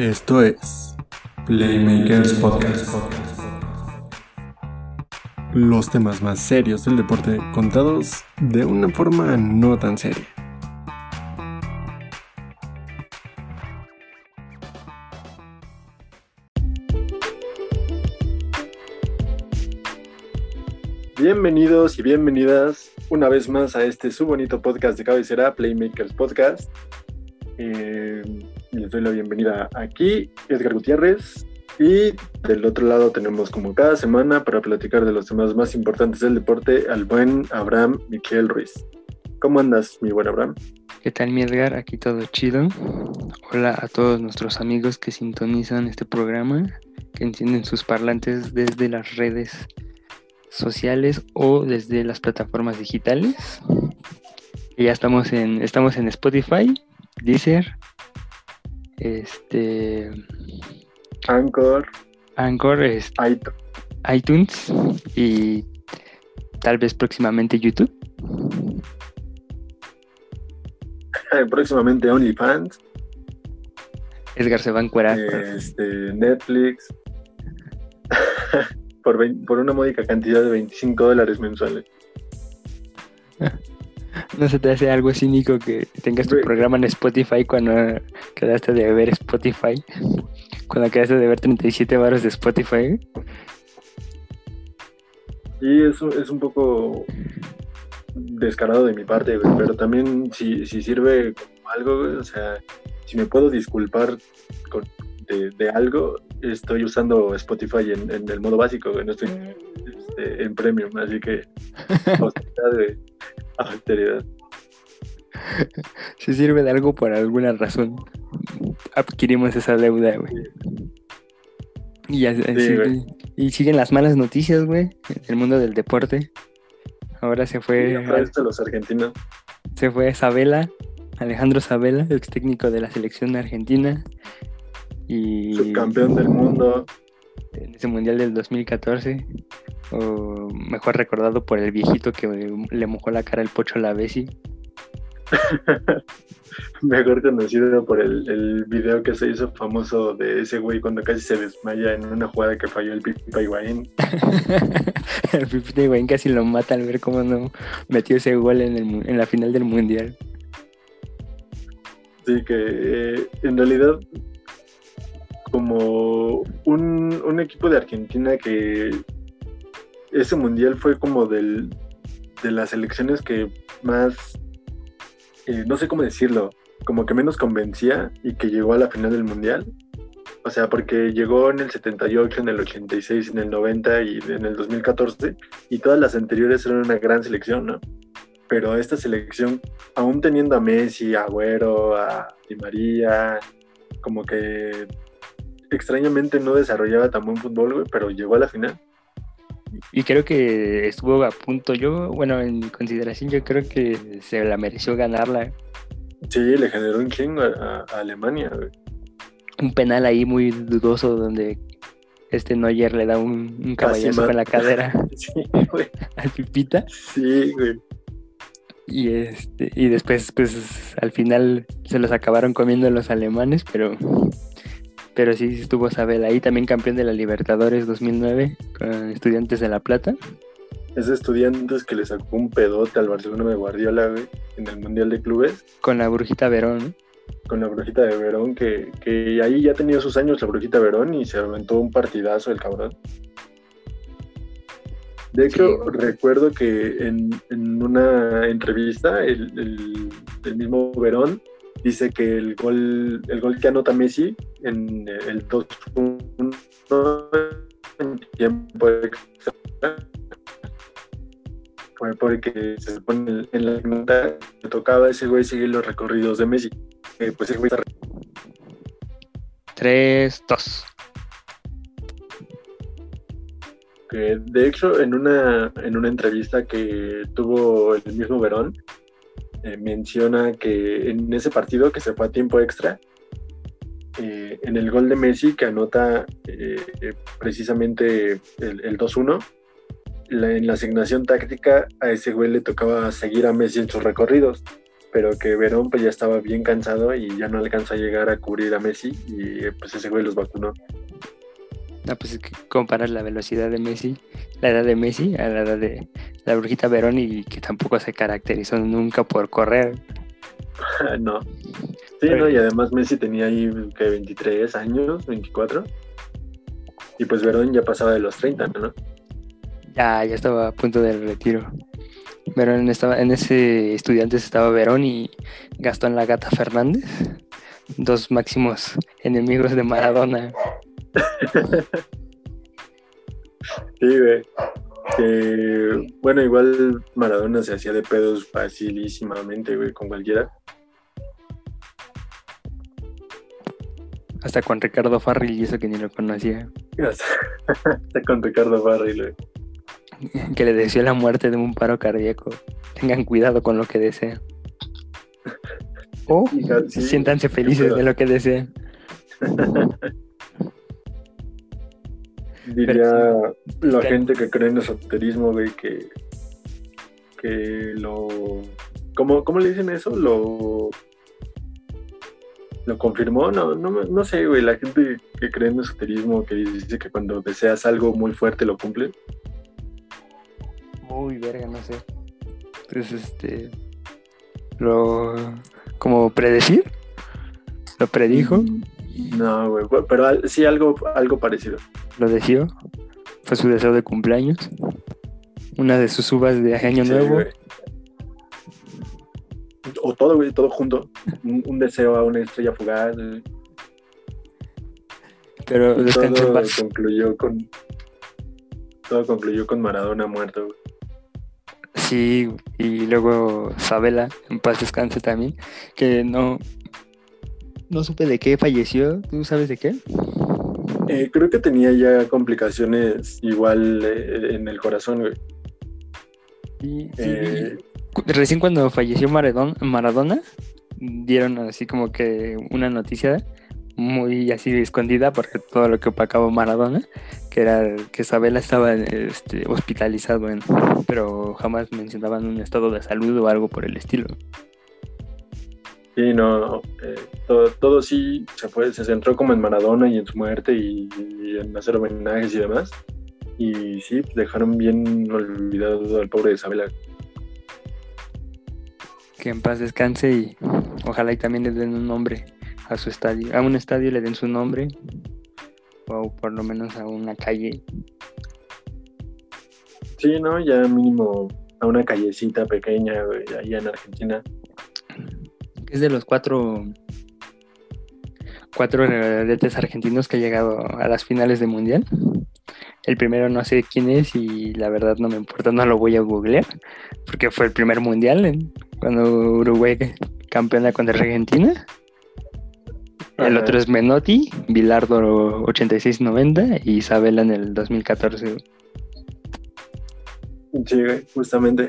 Esto es Playmakers Podcast. Los temas más serios del deporte contados de una forma no tan seria. Bienvenidos y bienvenidas una vez más a este su bonito podcast de cabecera, Playmakers Podcast. Eh, les doy la bienvenida aquí, Edgar Gutiérrez. Y del otro lado tenemos como cada semana para platicar de los temas más importantes del deporte al buen Abraham Miquel Ruiz. ¿Cómo andas, mi buen Abraham? ¿Qué tal, mi Edgar? Aquí todo chido. Hola a todos nuestros amigos que sintonizan este programa, que encienden sus parlantes desde las redes sociales o desde las plataformas digitales. ya estamos en, estamos en Spotify, Deezer, este Anchor, Anchor, este, iTunes y tal vez próximamente YouTube. próximamente OnlyFans. Edgar se va a encuerar. Este, Netflix. por, por una módica cantidad de 25 dólares mensuales. ¿No se te hace algo cínico que tengas tu programa en Spotify cuando quedaste de ver Spotify? Cuando quedaste de ver 37 baros de Spotify. Sí, eso es un poco descarado de mi parte, pero también si, sirve como algo, o sea, si me puedo disculpar de, algo, estoy usando Spotify en, el modo básico, no estoy este, en premium, así que de, austeridad. Si sirve de algo por alguna razón, adquirimos esa deuda, güey. Y, y siguen las malas noticias, güey, en el mundo del deporte. Ahora se fue. los argentinos. Se fue Sabela, Alejandro Sabela, ex técnico de la selección argentina. Y. Subcampeón del mundo. En ese mundial del 2014 o mejor recordado por el viejito que le mojó la cara el pocho a la Bessi. mejor conocido por el, el, video que se hizo famoso de ese güey cuando casi se desmaya en una jugada que falló el Pipa Higuaín. el Pipa Higuaín casi lo mata al ver cómo no metió ese gol en, el, en la final del Mundial. Sí, que eh, en realidad como un, un equipo de Argentina que ese mundial fue como del, de las elecciones que más, eh, no sé cómo decirlo, como que menos convencía y que llegó a la final del mundial. O sea, porque llegó en el 78, en el 86, en el 90 y en el 2014, y todas las anteriores eran una gran selección, ¿no? Pero esta selección, aún teniendo a Messi, a Agüero, a Di María, como que extrañamente no desarrollaba tan buen fútbol, güey, pero llegó a la final y creo que estuvo a punto. Yo, bueno, en consideración, yo creo que se la mereció ganarla. Sí, le generó un chingo a, Alemania. Un penal ahí muy dudoso donde este Neuer le da un, un caballazo con la cadera sí, güey. al Pipita. Sí, güey. Y, este, y después, pues al final se los acabaron comiendo los alemanes, pero pero sí estuvo Sabel ahí, también campeón de la Libertadores 2009 con Estudiantes de La Plata. Es Estudiantes que le sacó un pedote al Barcelona de Guardiola, güey, en el Mundial de Clubes. Con la Brujita Verón, Con la Brujita de Verón, que, que ahí ya tenido sus años la Brujita Verón y se aventó un partidazo el cabrón. De hecho, recuerdo que en, en, una entrevista el, el mismo Verón dice que el gol, el gol que anota Messi en el 2-1 en tiempo extra fue porque se supone en la nota que tocaba ese güey seguir los recorridos de Messi. Eh, pues ese güey 3-2. Que de hecho en una, en una entrevista que tuvo el mismo Verón, eh, menciona que en ese partido que se fue a tiempo extra, eh, en el gol de Messi que anota eh, precisamente el, 2-1, en la asignación táctica a ese güey le tocaba seguir a Messi en sus recorridos. pero que Verón pues ya estaba bien cansado y ya no alcanzó a llegar a cubrir a Messi y pues ese güey los vacunó. No, pues es que comparas la velocidad de Messi, la edad de Messi a la edad de la brujita Verón y que tampoco se caracterizó nunca por correr. no. Sí, no, y además Messi tenía ahí que 23 años, 24. Y pues Verón ya pasaba de los 30, ¿no? Ya, ya estaba a punto del retiro. Verón estaba, en ese estudiantes estaba Verón y Gastón la Gata Fernández, dos máximos enemigos de Maradona. sí, güey. Bueno, igual Maradona se hacía de pedos facilísimamente, güey, con cualquiera. Hasta con Ricardo Farril y eso que ni lo conocía. Hasta, con Ricardo Farril, Que le deseó la muerte de un paro cardíaco. Tengan cuidado con lo que desean. O siéntanse felices de lo que desean. Diría la gente que cree en esoterismo, güey, que, que lo... ¿Cómo, ¿Cómo le dicen eso? Lo lo confirmó, no, no, no sé, güey, la gente que cree en esoterismo, que dice que cuando deseas algo muy fuerte lo cumple. Muy verga, no sé. Pues este, lo, como predecir, lo predijo. Mm, no, güey, pero sí algo, algo parecido. Lo deseó, fue su deseo de cumpleaños, una de sus uvas de año nuevo o todo, güey, todo junto. Un, deseo a una estrella fugaz. Pero todo concluyó con. Todo concluyó con Maradona muerto, Sí, y luego Sabela, en paz descanse también, que no. No supe de qué falleció. ¿Tú sabes de qué? Eh, creo que tenía ya complicaciones igual eh, en el corazón, güey. Sí, eh, recién cuando falleció Maradona, dieron así como que una noticia muy así escondida porque todo lo que opacaba Maradona, que era que Isabela estaba este, hospitalizado, pero jamás mencionaban un estado de salud o algo por el estilo. Sí, no, eh, todo, todo, sí se fue, se centró como en Maradona y en su muerte y, en hacer homenajes y demás. Y sí, dejaron bien olvidado al pobre Isabela que en paz descanse y ojalá y también le den un nombre a su estadio, a un estadio le den su nombre o por lo menos a una calle. Sí, ¿no? Ya mínimo a una callecita pequeña allá en Argentina. Es de los cuatro cuatro redes argentinos que ha llegado a las finales de mundial. El primero no sé quién es y la verdad no me importa, no lo voy a googlear, porque fue el primer mundial cuando Uruguay campeona contra Argentina. El otro es Menotti, Bilardo 86-90 y Isabela en el 2014. Sí, justamente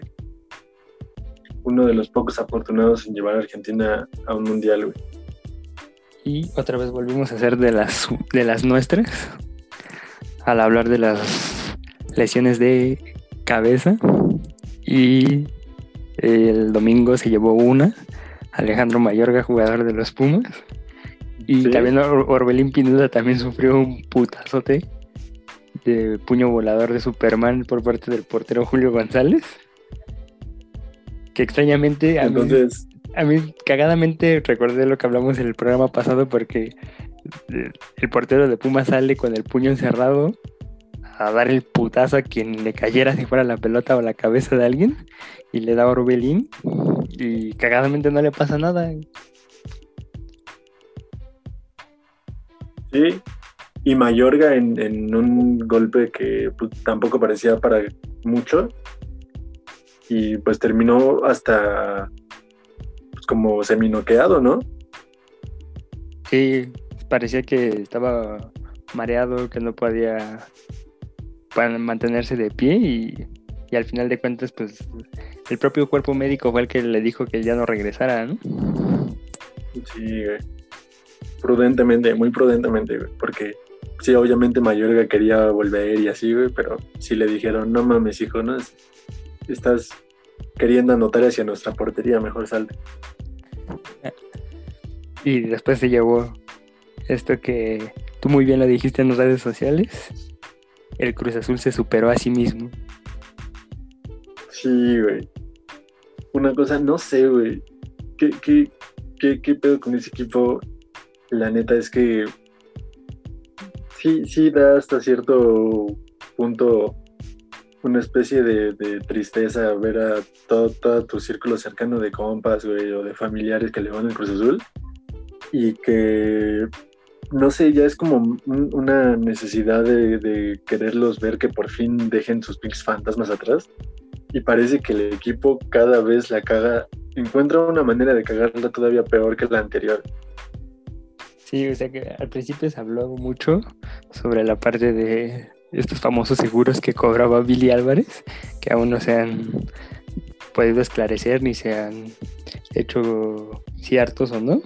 uno de los pocos afortunados en llevar a Argentina a un mundial, Y otra vez volvimos a ser de las, de las nuestras al hablar de las lesiones de cabeza. Y el domingo se llevó una, Alejandro Mayorga, jugador de los Pumas, y también Orbelín Pinuda también sufrió un putazote de puño volador de Superman por parte del portero Julio González, que extrañamente a Entonces... mí, a mí cagadamente recordé lo que hablamos en el programa pasado porque el portero de Puma sale con el puño encerrado a dar el putazo a quien le cayera si fuera la pelota o la cabeza de alguien y le da a Orbelín y cagadamente no le pasa nada. Sí, y Mayorga en, un golpe que pues, tampoco parecía para mucho y pues terminó hasta pues, como seminoqueado, ¿no? Sí, parecía que estaba mareado, que no podía mantenerse de pie y, al final de cuentas, pues el propio cuerpo médico fue el que le dijo que ya no regresara, ¿no? Sí, Prudentemente, muy prudentemente, porque sí, obviamente Mayorga quería volver y así, güey, pero sí le dijeron, no mames, hijo, no, estás queriendo anotar hacia nuestra portería, mejor salte. Y después se llevó esto que tú muy bien lo dijiste en las redes sociales. El Cruz Azul se superó a sí mismo. Sí, güey. Una cosa, no sé, güey. ¿Qué, qué, qué, qué pedo con ese equipo? La neta es que sí, sí da hasta cierto punto una especie de, tristeza ver a todo, todo, tu círculo cercano de compas, güey, o de familiares que le van al Cruz Azul y que, no sé, ya es como una necesidad de, quererlos ver que por fin dejen sus pinches fantasmas atrás y parece que el equipo cada vez la caga, encuentra una manera de cagarla todavía peor que la anterior. Sí, o sea que al principio se habló mucho sobre la parte de estos famosos seguros que cobraba Billy Álvarez, que aún no se han podido esclarecer ni se han hecho ciertos o no.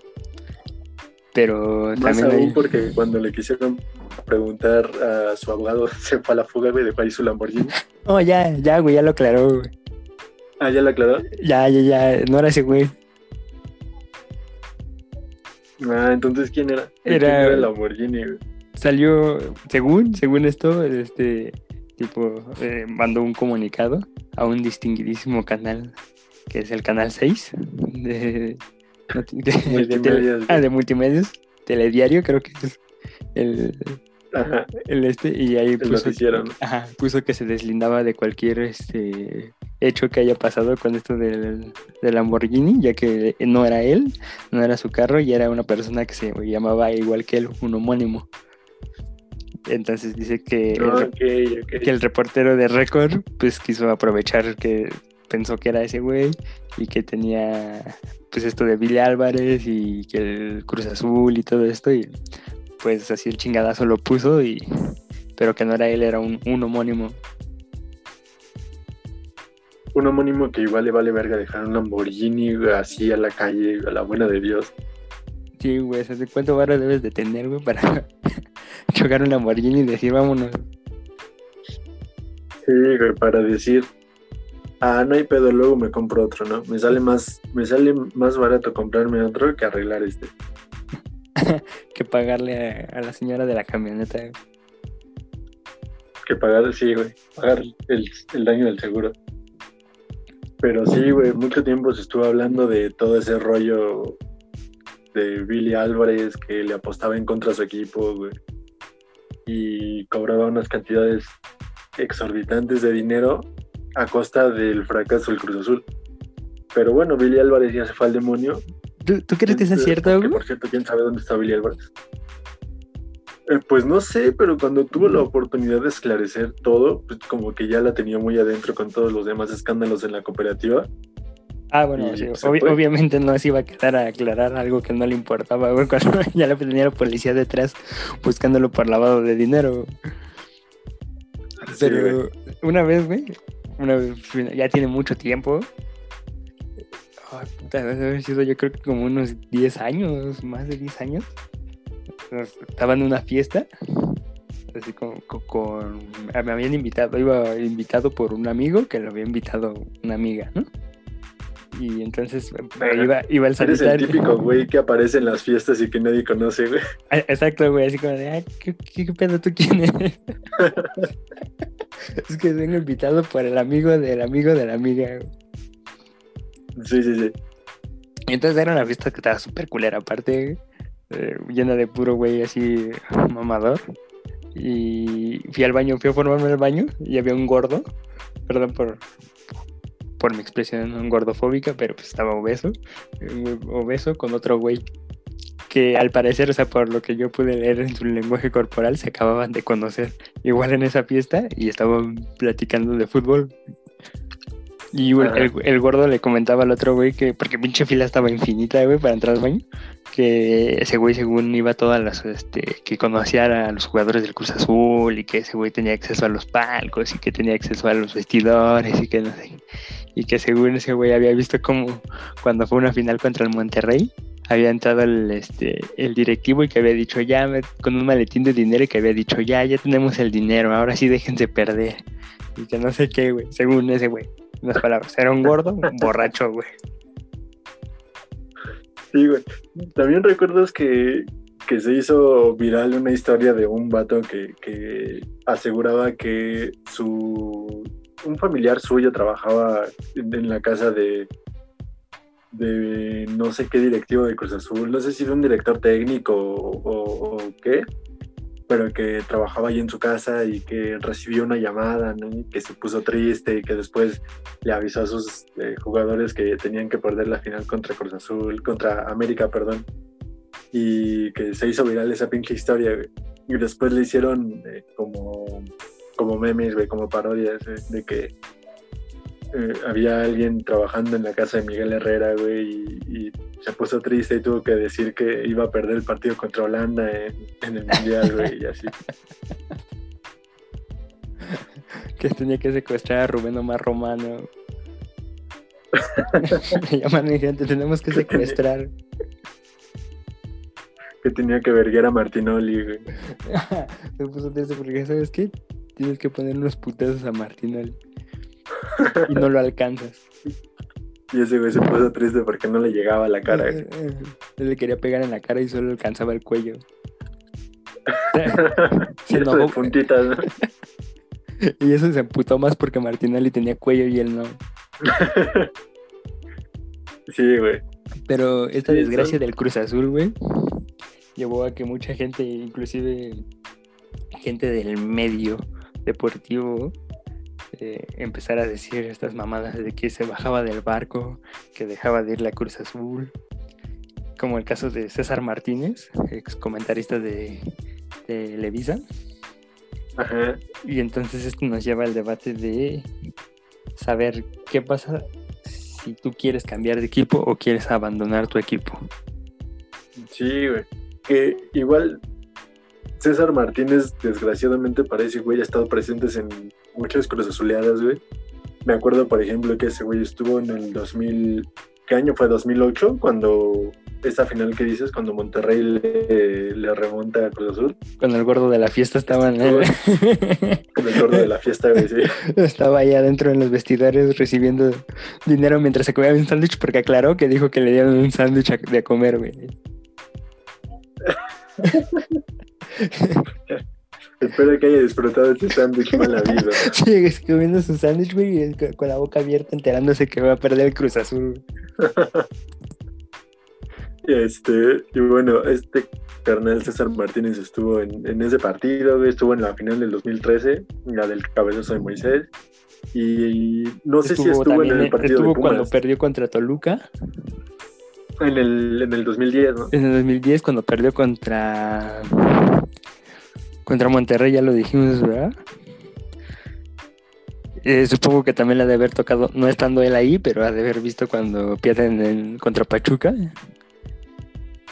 Pero Más también aún porque cuando le quisieron preguntar a su abogado, se fue a la fuga, güey, de ahí su Lamborghini. No, ya, ya, güey, ya lo aclaró, güey. Ah, ¿ya lo aclaró? Ya, ya, ya, no era ese güey. Ah, entonces, ¿quién era? Era, ¿Quién era el Lamborghini, güey? Salió, según, según esto, este tipo eh, mandó un comunicado a un distinguidísimo canal, que es el canal 6 de, multimedios, ah, de multimedios, telediario, creo que es el, el este, y ahí puso, ajá, puso que se deslindaba de cualquier este hecho que haya pasado con esto del, del, Lamborghini, ya que no era él, no era su carro y era una persona que se llamaba igual que él, un homónimo. Entonces dice que, el, que el reportero de récord pues quiso aprovechar que pensó que era ese güey y que tenía pues esto de Billy Álvarez y que el Cruz Azul y todo esto y pues así el chingadazo lo puso y pero que no era él, era un, homónimo. Un homónimo que igual le vale verga dejar un Lamborghini así a la calle, a la buena de Dios. Sí, güey, ¿cuánto barro debes de tener, güey, para chocar un Lamborghini y decir vámonos. Sí, güey, para decir, ah, no hay pedo, luego me compro otro, ¿no? Me sale más, me sale más barato comprarme otro que arreglar este. que pagarle a, la señora de la camioneta. Que pagar, sí, güey, pagar el, el daño del seguro. Pero sí, güey, mucho tiempo se estuvo hablando de todo ese rollo de Billy Álvarez que le apostaba en contra de su equipo, güey y cobraba unas cantidades exorbitantes de dinero a costa del fracaso del Cruz Azul. Pero bueno, Billy Álvarez ya se fue al demonio. ¿Tú, crees que es cierto? por cierto, ¿quién sabe dónde está Billy Álvarez? Eh, pues no sé, pero cuando tuvo la oportunidad de esclarecer todo, pues como que ya la tenía muy adentro con todos los demás escándalos en la cooperativa. Ah, bueno, obviamente no se iba a quedar a aclarar algo que no le importaba, güey, cuando ya le tenía la policía detrás buscándolo por lavado de dinero. Pero una vez, güey, una vez, ya tiene mucho tiempo. Ay, puta, debe haber sido yo creo que como unos 10 años, más de 10 años. Estaba en una fiesta, así como con, me habían invitado, iba invitado por un amigo que lo había invitado una amiga, ¿no? Y entonces iba, iba el sanitario. Eres el típico güey que aparece en las fiestas y que nadie conoce, güey. Ah, exacto, güey, así como de, ay, ¿qué, qué, pedo tú quién eres? es que vengo invitado por el amigo del amigo de la amiga. Sí, sí, sí. Y entonces era una fiesta que estaba súper culera, aparte, eh, llena de puro güey así mamador. Y fui al baño, fui a formarme el baño y había un gordo, perdón por, por mi expresión gordofóbica, pero pues estaba obeso, obeso con otro güey que al parecer, o sea, por lo que yo pude leer en su lenguaje corporal, se acababan de conocer igual en esa fiesta y estaban platicando de fútbol. Y el, gordo le comentaba al otro güey que, porque pinche fila estaba infinita, güey, para entrar al baño, que ese güey según iba todas las, este, que conocía a los jugadores del Cruz Azul y que ese güey tenía acceso a los palcos y que tenía acceso a los vestidores y que no sé y que según ese güey había visto como cuando fue una final contra el Monterrey, había entrado el, este, el directivo y que había dicho ya, con un maletín de dinero y que había dicho ya, ya tenemos el dinero, ahora sí déjense perder. Y que no sé qué, güey, según ese güey, unas palabras, era un gordo, un borracho, güey. Sí, güey. También recuerdas que, que se hizo viral una historia de un vato que, que aseguraba que su un familiar suyo trabajaba en, la casa de, de no sé qué directivo de Cruz Azul, no sé si era un director técnico o, qué, pero que trabajaba ahí en su casa y que recibió una llamada, que se puso triste y que después le avisó a sus eh, jugadores que tenían que perder la final contra Cruz Azul, contra América, perdón, y que se hizo viral esa pinche historia. Y después le hicieron eh, como, como memes, güey, como parodias, eh, de que eh, había alguien trabajando en la casa de Miguel Herrera, güey, y, y se puso triste y tuvo que decir que iba a perder el partido contra Holanda en, en el Mundial, güey, y así. que tenía que secuestrar a Rubén Omar Romano. Me llaman mi gente, tenemos que secuestrar. Que tenía que verguer a Martinoli, güey. Me puso triste porque, ¿sabes qué? Tienes que poner unos putazos a Martinoli. Y no lo alcanzas. Y ese güey se puso triste porque no le llegaba a la cara. Él le quería pegar en la cara y solo alcanzaba el cuello. Se eso de enojó. puntitas, ¿no? Y eso se emputó más porque Martinelli tenía cuello y él no. Sí, güey. Pero esta Sí, desgracia son- del Cruz Azul, güey, llevó a que mucha gente, inclusive gente del medio deportivo, eh, empezara a decir estas mamadas de que se bajaba del barco, que dejaba de ir la Cruz Azul. Como el caso de César Martínez, ex comentarista de, de Televisa. Ajá. Y entonces esto nos lleva al debate de saber qué pasa si tú quieres cambiar de equipo o quieres abandonar tu equipo. Sí, güey. Que igual César Martínez, desgraciadamente, parece, güey, ha estado presentes en muchas cruz azuleadas, güey. Me acuerdo, por ejemplo, que ese güey estuvo en el 2000. ¿Qué año fue? ¿2008? Cuando. Esta final que dices, cuando Monterrey le, le remonta a Cruz Azul. Cuando el gordo de la fiesta estaba en Con el gordo de la fiesta, güey, sí. estaba ahí adentro en los vestidores recibiendo dinero mientras se comía un sándwich porque aclaró que dijo que le dieron un sándwich de comer, güey. Espero que haya disfrutado este sándwich mala vida. Sigue comiendo su sándwich, güey, con- la boca abierta enterándose que va a perder el Cruz Azul. Este, y bueno, este carnal César Martínez estuvo en, en ese partido, güey, estuvo en la final del 2013, la del cabezazo de Moisés. Y no sé si estuvo en el partido estuvo de cuando perdió contra Toluca. en el, en el 2010, ¿no? En el 2010 cuando perdió contra contra Monterrey, ya lo dijimos, ¿verdad? Eh, supongo que también la de haber tocado, no estando él ahí, pero ha de haber visto cuando pierden en- contra Pachuca,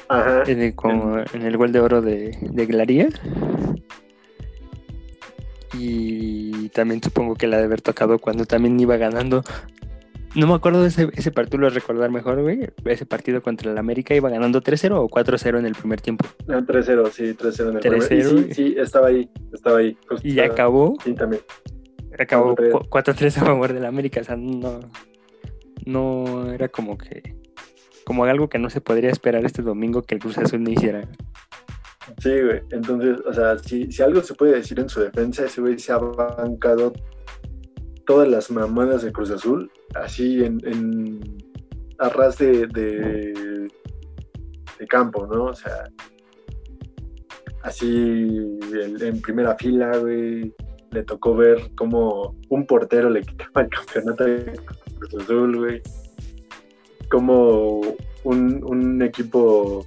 Ajá. en el, como en el gol de oro de, de Glaría. Y también supongo que la de haber tocado cuando también iba ganando. No me acuerdo de ese, ese partido, lo recordar mejor, güey. Ese partido contra el América iba ganando 3-0 o 4-0 en el primer tiempo. Ah, 3-0, sí, 3-0 en el 3-0, primer- güey. Sí, sí, estaba ahí, estaba ahí. justo Y ya acabó Sí, también. acabó 4-3. cu- 4-3 a favor del América. O sea, no, no era como que. Como algo que no se podría esperar este domingo que el Cruz Azul no hiciera. Sí, güey. Entonces, o sea, si, si algo se puede decir en su defensa, ese güey se ha bancado todas las mamadas de Cruz Azul, así en, en a ras de, de, campo, ¿no? O sea, así en, primera fila, güey, le tocó ver cómo un portero le quitaba el campeonato de Cruz Azul, güey. Como un, un equipo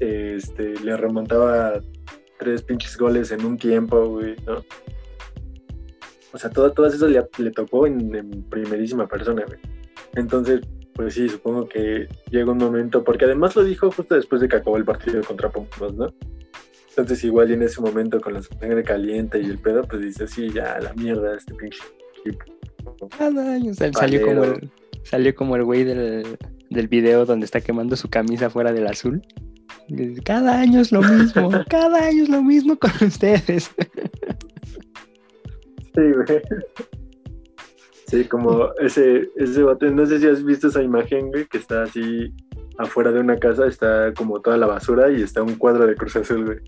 este, le remontaba tres pinches goles en un tiempo, güey, ¿no? O sea, todo, todo eso le, le tocó en, en primerísima persona, güey. Entonces, pues sí, supongo que llega un momento, porque además lo dijo justo después de que acabó el partido contra Pumas, ¿no? Entonces igual y en ese momento con la sangre caliente y el pedo, pues dice, sí, ya, la mierda, este pinche equipo. Cada año sal- salió como el, salió como el güey del, del video donde está quemando su camisa fuera del azul. Cada año es lo mismo, cada año es lo mismo con ustedes. Sí, güey. Sí, como ese, ese vato, no sé si has visto esa imagen, güey, que está así afuera de una casa está como toda la basura y está un cuadro de Cruz Azul, güey.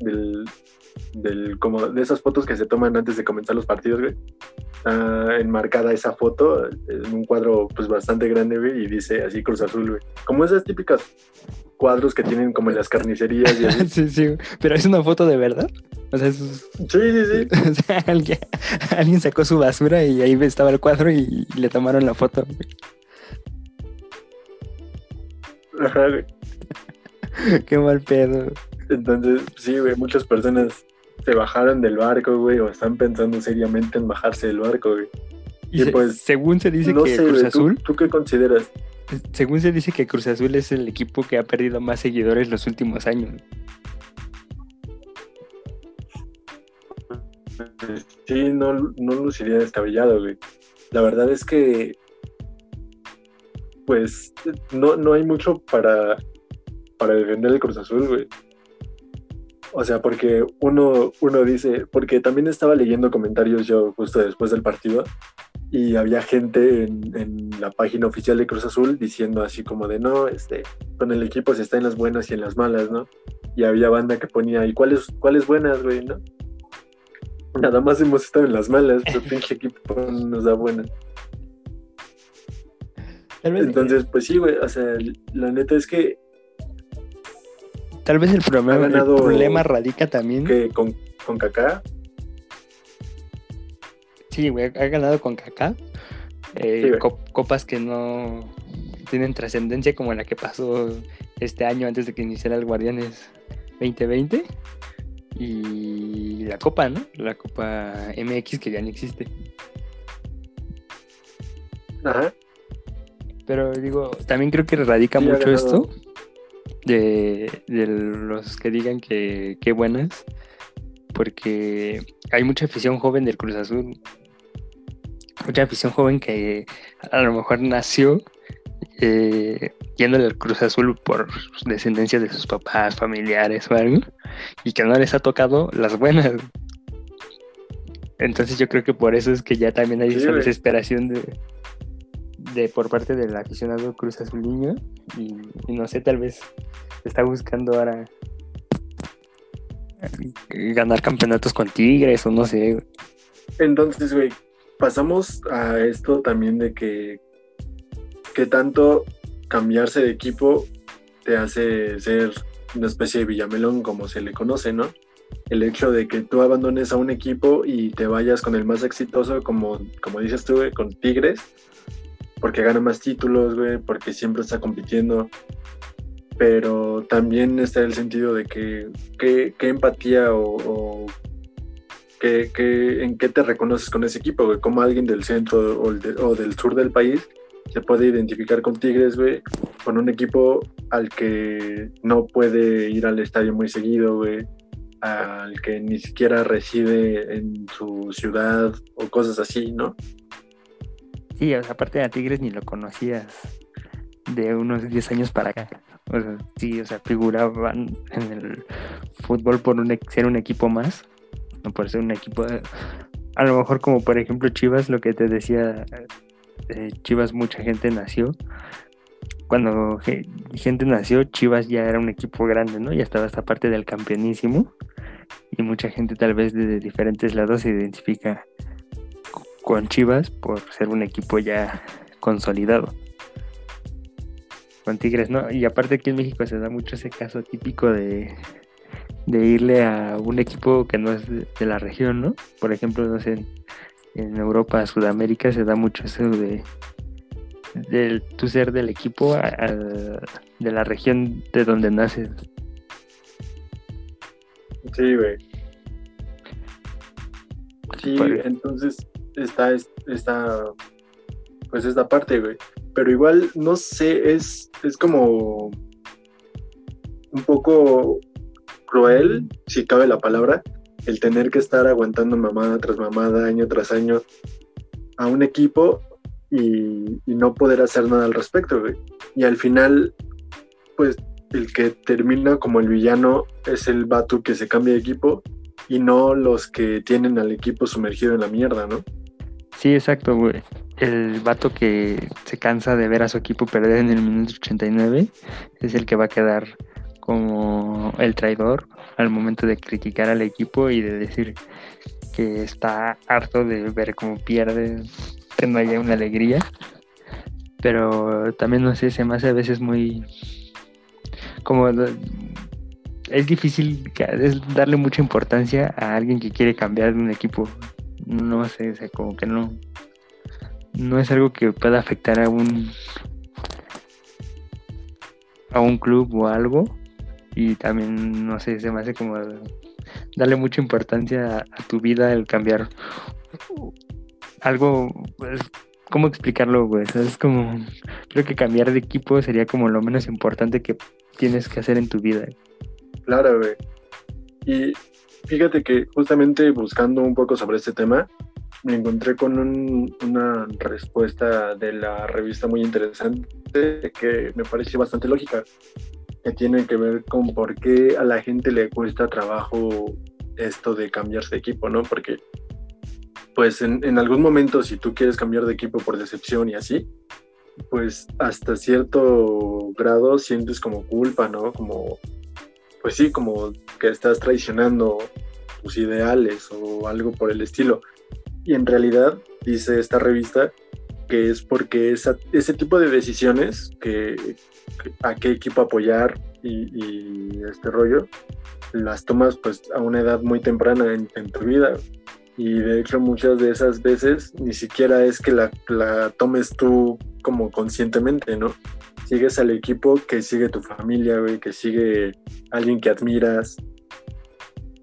Del, del, como de esas fotos que se toman antes de comenzar los partidos, güey. Está enmarcada esa foto en un cuadro pues bastante grande, güey, y dice así Cruz Azul, güey. Como esas típicas cuadros que tienen como en las carnicerías y así. sí, sí, pero es una foto de verdad. O sea, es... Sí, sí, sí. o sea, alguien, alguien, sacó su basura y ahí estaba el cuadro y le tomaron la foto. Ajá, güey. Qué mal pedo. Entonces, sí, güey, muchas personas se bajaron del barco, güey, o están pensando seriamente en bajarse del barco, güey. Y, se, pues, según se dice que Cruz Azul. ¿tú, ¿tú, qué consideras? Según se dice que Cruz Azul es el equipo que ha perdido más seguidores los últimos años. Sí, no, no luciría descabellado, güey. La verdad es que, pues, no, no hay mucho para, para defender el Cruz Azul, güey. O sea, porque uno, uno dice, porque también estaba leyendo comentarios yo justo después del partido y había gente en, la página oficial de Cruz Azul diciendo así como de no, este, con el equipo se está en las buenas y en las malas, ¿no? Y había banda que ponía, ¿y cuáles, cuáles buenas, güey, no? Nada más hemos estado en las malas, pero pinche equipo nos da buenas. Entonces, pues sí, güey, o sea, la neta es que Tal vez el problema, el problema radica también. Que con, con Kaká. Sí, güey, ha ganado con Kaká. Eh, copas que no tienen trascendencia como la que pasó este año antes de que iniciara el Guardianes 2020. Y la Copa, ¿no? La Copa MX que ya no existe. Ajá. Pero digo, también creo que radica mucho esto de, los que digan que qué buenas, porque hay mucha afición joven del Cruz Azul, mucha afición joven que a lo mejor nació eh, yéndole al Cruz Azul por descendencia de sus papás, familiares o algo, y que no les ha tocado las buenas. Entonces yo creo que por eso es que ya también hay esa desesperación de, de por parte del aficionado Cruz Azuliño y, y, no sé, tal vez está buscando ahora ganar campeonatos con Tigres o no sé. Entonces, güey, pasamos a esto también de que tanto cambiarse de equipo te hace ser una especie de Villamelón como se le conoce, ¿no? El hecho de que tú abandones a un equipo y te vayas con el más exitoso, como, como dices tú, con Tigres, porque gana más títulos, güey, porque siempre está compitiendo. Pero también está el sentido de que qué empatía o, que, en qué te reconoces con ese equipo, güey. Como alguien del centro o, del sur del país se puede identificar con Tigres, güey, con un equipo al que no puede ir al estadio muy seguido, güey, al que ni siquiera reside en su ciudad o cosas así, ¿no? Sí, o sea, aparte de Tigres ni lo conocías de unos 10 años para acá. O sea, sí, o sea, figuraban en el fútbol por ser un equipo más, no por ser un equipo, a lo mejor como por ejemplo Chivas, lo que te decía, eh, Chivas mucha gente nació. Cuando gente nació, Chivas ya era un equipo grande, ¿no? Ya estaba esta parte del campeonísimo y mucha gente tal vez de diferentes lados se identifica con Chivas por ser un equipo ya consolidado. Con Tigres, ¿no? Y aparte aquí en México se da mucho ese caso típico de, de irle a un equipo que no es de, la región, ¿no? Por ejemplo, no sé, en, Europa, Sudamérica se da mucho eso de de tu ser del equipo de la región de donde naces. Sí, güey. Sí, entonces está esta, pues esta parte, güey. Pero igual, no sé, es, es como un poco cruel, si cabe la palabra, el tener que estar aguantando mamada tras mamada, año tras año, a un equipo y, y no poder hacer nada al respecto, güey. Y al final, pues el que termina como el villano es el Batu que se cambia de equipo y no los que tienen al equipo sumergido en la mierda, ¿no? Sí, exacto, el vato que se cansa de ver a su equipo perder en el minuto 89 es el que va a quedar como el traidor al momento de criticar al equipo y de decir que está harto de ver cómo pierde, que no haya una alegría. Pero también no sé, se me hace a veces muy como es difícil darle mucha importancia a alguien que quiere cambiar de un equipo. No sé, o como que no no es algo que pueda afectar a un a un club o algo. Y también no sé se me hace como darle mucha importancia a, tu vida el cambiar algo pues, cómo explicarlo güey es como creo que cambiar de equipo sería como lo menos importante que tienes que hacer en tu vida. Claro güey. Y fíjate que justamente buscando un poco sobre este tema me encontré con una respuesta de la revista muy interesante que me pareció bastante lógica, que tiene que ver con por qué a la gente le cuesta trabajo esto de cambiarse de equipo, ¿no? Porque, pues en, en algún momento, si tú quieres cambiar de equipo por decepción y así, pues hasta cierto grado sientes como culpa, ¿no? Como, pues sí, como que estás traicionando tus ideales o algo por el estilo. Y en realidad, dice esta revista, que es porque ese tipo de decisiones, que, a qué equipo apoyar y, este rollo, las tomas pues a una edad muy temprana en, tu vida. Y de hecho muchas de esas veces ni siquiera es que la, la tomes tú como conscientemente, ¿no? Sigues al equipo que sigue tu familia, güey, que sigue alguien que admiras,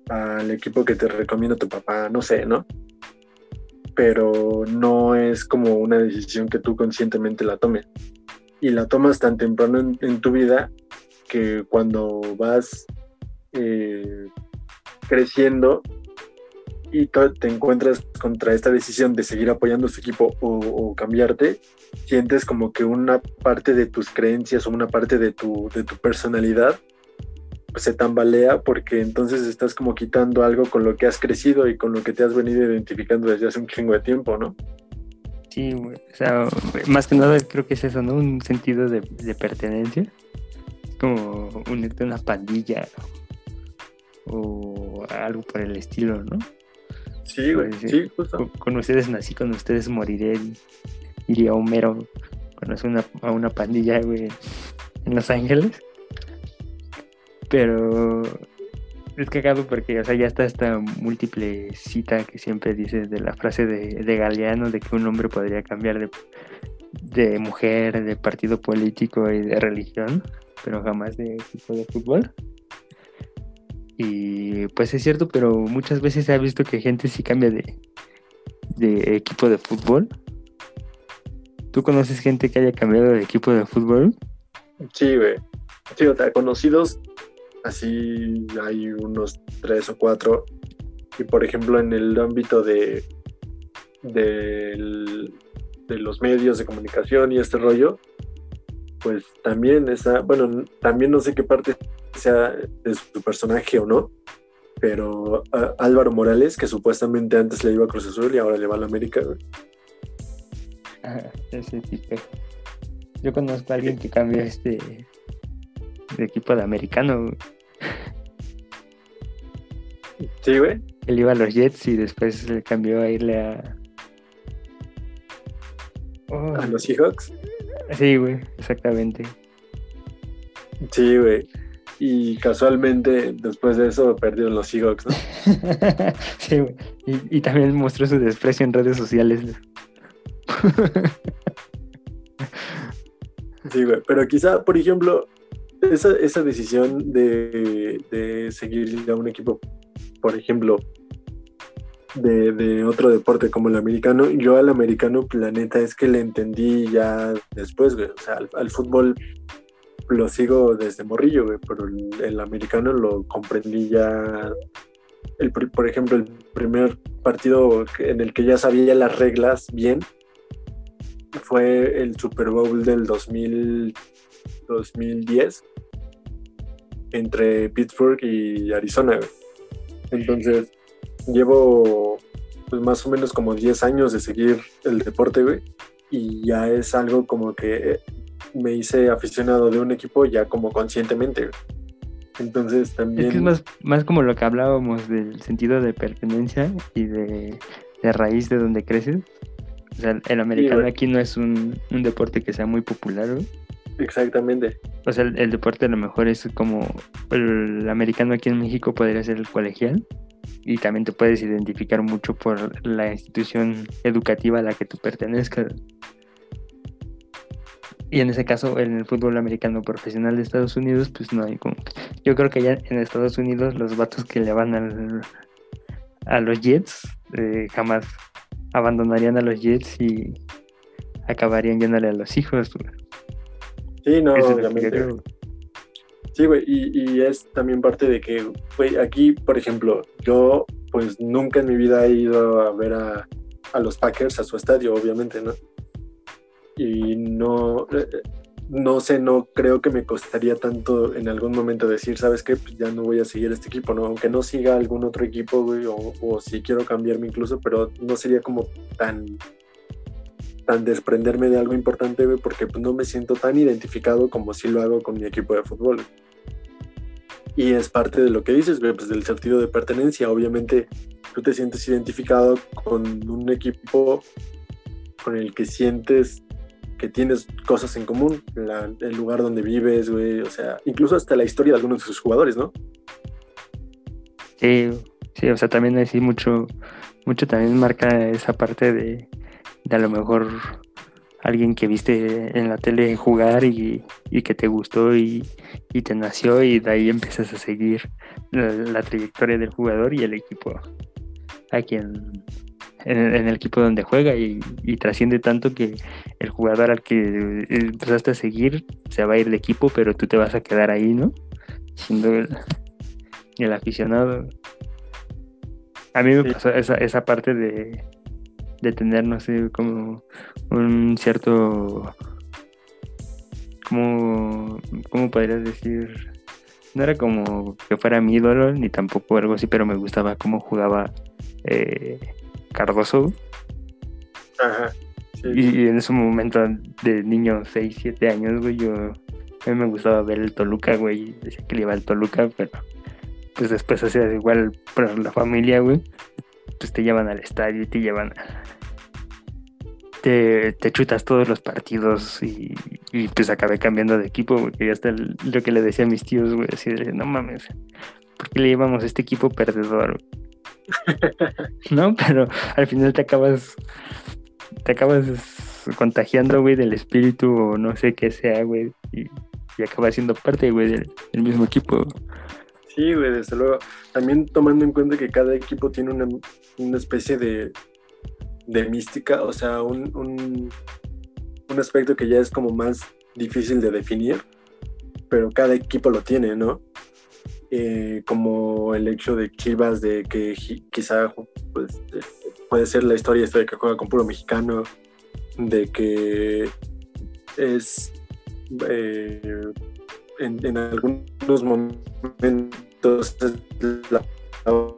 al equipo que te recomienda tu papá, no sé, ¿no? pero no es como una decisión que tú conscientemente la tomes. Y la tomas tan temprano en, tu vida que cuando vas eh, creciendo y te encuentras contra esta decisión de seguir apoyando a su equipo o, cambiarte, sientes como que una parte de tus creencias o una parte de tu, de tu personalidad se tambalea porque entonces estás como quitando algo con lo que has crecido y con lo que te has venido identificando desde hace un chingo de tiempo, ¿no? Sí, o sea, más que nada creo que es eso, ¿no? Un sentido de, pertenencia. Como unirte a una pandilla o algo por el estilo, ¿no? Sí, güey, pues, sí, justo. Con, ustedes nací, con ustedes moriré, iría Homero, conoce una, a una pandilla, güey, en Los Ángeles. Pero es cagado porque, o sea, ya está esta múltiple cita que siempre dices de la frase de, de Galeano de que un hombre podría cambiar de, de mujer, de partido político y de religión, pero jamás de equipo de fútbol. Y pues es cierto, pero muchas veces se ha visto que gente sí cambia de, de equipo de fútbol. ¿Tú conoces gente que haya cambiado de equipo de fútbol? Sí, güey. Sí, o sea, conocidos así hay unos tres o cuatro. Y por ejemplo, en el ámbito de, de, los medios de comunicación y este rollo, pues también esa, bueno, también no sé qué parte sea de su personaje o no, pero Álvaro Morales, que supuestamente antes le iba a Cruz Azul y ahora le va a la América. ese tipo. Yo conozco a alguien que cambió este de equipo de americano. Sí, güey. Él iba a los Jets y después se cambió a irle a. ¿A los Seahawks? Sí, güey, exactamente. Sí, güey. Y casualmente después de eso perdieron los Seahawks, ¿no? sí, güey. Y, y, también mostró su desprecio en redes sociales. sí, güey. Pero quizá, por ejemplo, esa, esa decisión de, de seguir a un equipo por ejemplo, de, otro deporte como el americano, yo al americano, planeta, es que le entendí ya después, güey. O sea, al, fútbol lo sigo desde morrillo, güey, pero el, americano lo comprendí ya. El, por ejemplo, el primer partido en el que ya sabía las reglas bien fue el Super Bowl del 2000, 2010 entre Pittsburgh y Arizona, güey. Entonces, llevo pues más o menos como 10 años de seguir el deporte, güey. Y ya es algo como que me hice aficionado de un equipo ya como conscientemente. Entonces también... Es que es más, más como lo que hablábamos del sentido de pertenencia y de, de raíz de donde creces. O sea, el americano aquí no es un, un, deporte que sea muy popular. Exactamente. O sea, el, el, deporte a lo mejor es como el americano aquí en México podría ser el colegial y también te puedes identificar mucho por la institución educativa a la que tú pertenezcas. Y en ese caso, en el fútbol americano profesional de Estados Unidos, pues no hay como... Yo creo que ya en Estados Unidos los vatos que le van al, a los Jets eh, jamás abandonarían a los Jets y acabarían yéndole a los hijos. Sí, no, obviamente. Sí, güey, y, y, es también parte de que, güey, aquí, por ejemplo, yo pues nunca en mi vida he ido a ver a, a los Packers a su estadio, obviamente, ¿no? Y no, eh, no sé, no creo que me costaría tanto en algún momento decir, ¿sabes qué? Pues ya no voy a seguir este equipo, ¿no? Aunque no siga algún otro equipo, güey, o, o si quiero cambiarme incluso, pero no sería como tan tan desprenderme de algo importante, güey, porque pues, no me siento tan identificado como si lo hago con mi equipo de fútbol. Y es parte de lo que dices, pues del sentido de pertenencia. Obviamente tú te sientes identificado con un equipo con el que sientes que tienes cosas en común, la, el lugar donde vives, güey, o sea, incluso hasta la historia de algunos de sus jugadores, ¿no? Sí, sí, o sea, también así mucho, mucho también marca esa parte de, de a lo mejor alguien que viste en la tele jugar y, y que te gustó y, y, te nació y de ahí empiezas a seguir la, la trayectoria del jugador y el equipo a quien en, en el equipo donde juega y, y, trasciende tanto que el jugador al que empezaste a seguir se va a ir de equipo, pero tú te vas a quedar ahí, ¿no? Siendo el, el aficionado. A mí me sí. pasó esa, esa parte de, de tener, no sé, como un cierto, como, ¿cómo podrías decir? No era como que fuera mi ídolo, ni tampoco algo así, pero me gustaba cómo jugaba eh, Cardoso. Ajá. Sí, y, y, en ese momento de niño, 6, 7 años, güey, yo a mí me gustaba ver el Toluca, güey, decía que le iba al Toluca, pero pues después hacías igual para la familia, güey, pues te llevan al estadio y te llevan a... Te, te, chutas todos los partidos y, y, pues acabé cambiando de equipo, porque ya hasta el, lo que le decía a mis tíos, güey, así de, no mames, ¿por qué le llevamos a este equipo perdedor? no, pero al final te acabas, te acabas contagiando, güey, del espíritu o no sé qué sea, güey, y, acabas siendo parte, güey, del, del mismo equipo. Sí, güey, desde luego. También tomando en cuenta que cada equipo tiene una, una especie de, de, mística, o sea, un, un, un, aspecto que ya es como más difícil de definir, pero cada equipo lo tiene, ¿no? Eh, como el hecho de Chivas, de que quizá pues, puede ser la historia esta de que juega con puro mexicano, de que es eh, en, en algunos momentos la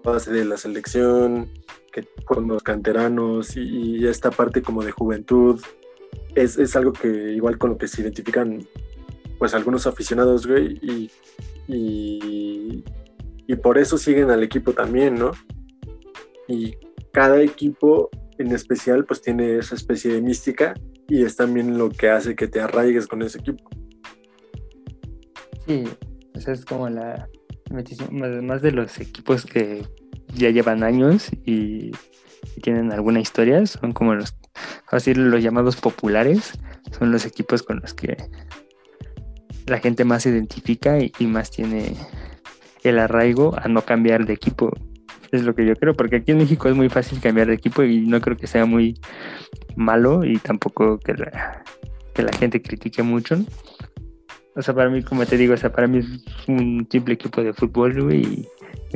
base de la selección, que con los canteranos y, y, esta parte como de juventud, es, es, algo que igual con lo que se identifican pues algunos aficionados, güey, y, y, y por eso siguen al equipo también, ¿no? Y cada equipo en especial pues tiene esa especie de mística y es también lo que hace que te arraigues con ese equipo. Sí, esa es como la más de los equipos que ya llevan años y, y tienen alguna historia, son como los así los llamados populares, son los equipos con los que la gente más se identifica y, más tiene el arraigo a no cambiar de equipo. Es lo que yo creo, porque aquí en México es muy fácil cambiar de equipo y no creo que sea muy malo y tampoco que la, que la gente critique mucho. O sea, para mí, como te digo, o para mí es un simple equipo de fútbol, güey, y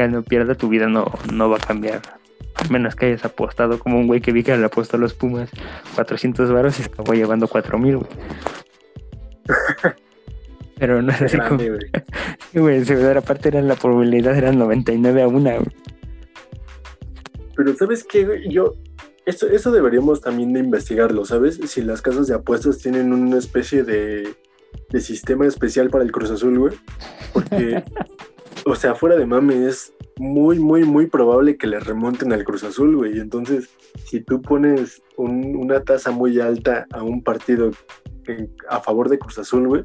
no pierda tu vida, no, no va a cambiar. A menos que hayas apostado como un güey que vi que le apostó a los Pumas 400 varos y acabó llevando 4000, güey. Pero no es así como. sí, güey, aparte era la probabilidad era 99 a 1, güey. Pero ¿sabes qué? güey? Yo, eso, eso deberíamos también de investigarlo, ¿sabes? Si las casas de apuestas tienen una especie de, de sistema especial para el Cruz Azul, güey. Porque, o sea, fuera de mame, es muy, muy, muy probable que le remonten al Cruz Azul, güey. Y entonces, si tú pones un- una tasa muy alta a un partido en- a favor de Cruz Azul, güey,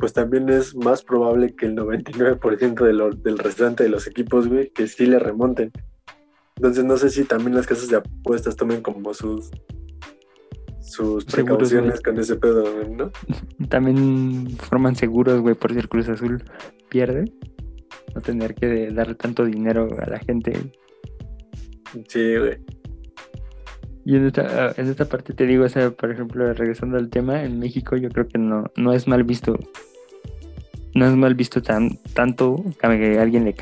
pues también es más probable que el 99% de lo- del restante de los equipos, güey, que sí le remonten. Entonces, no sé si también las casas de apuestas tomen como sus sus precauciones con ese pedo, güey, ¿no? También forman seguros, güey, por si el Cruz Azul pierde. No tener que darle tanto dinero a la gente. Sí, güey. Y en esta, ah, en esta parte te digo, o sea, por ejemplo, regresando al tema, en México yo creo que no, no es mal visto. No es mal visto tan, tanto que alguien le,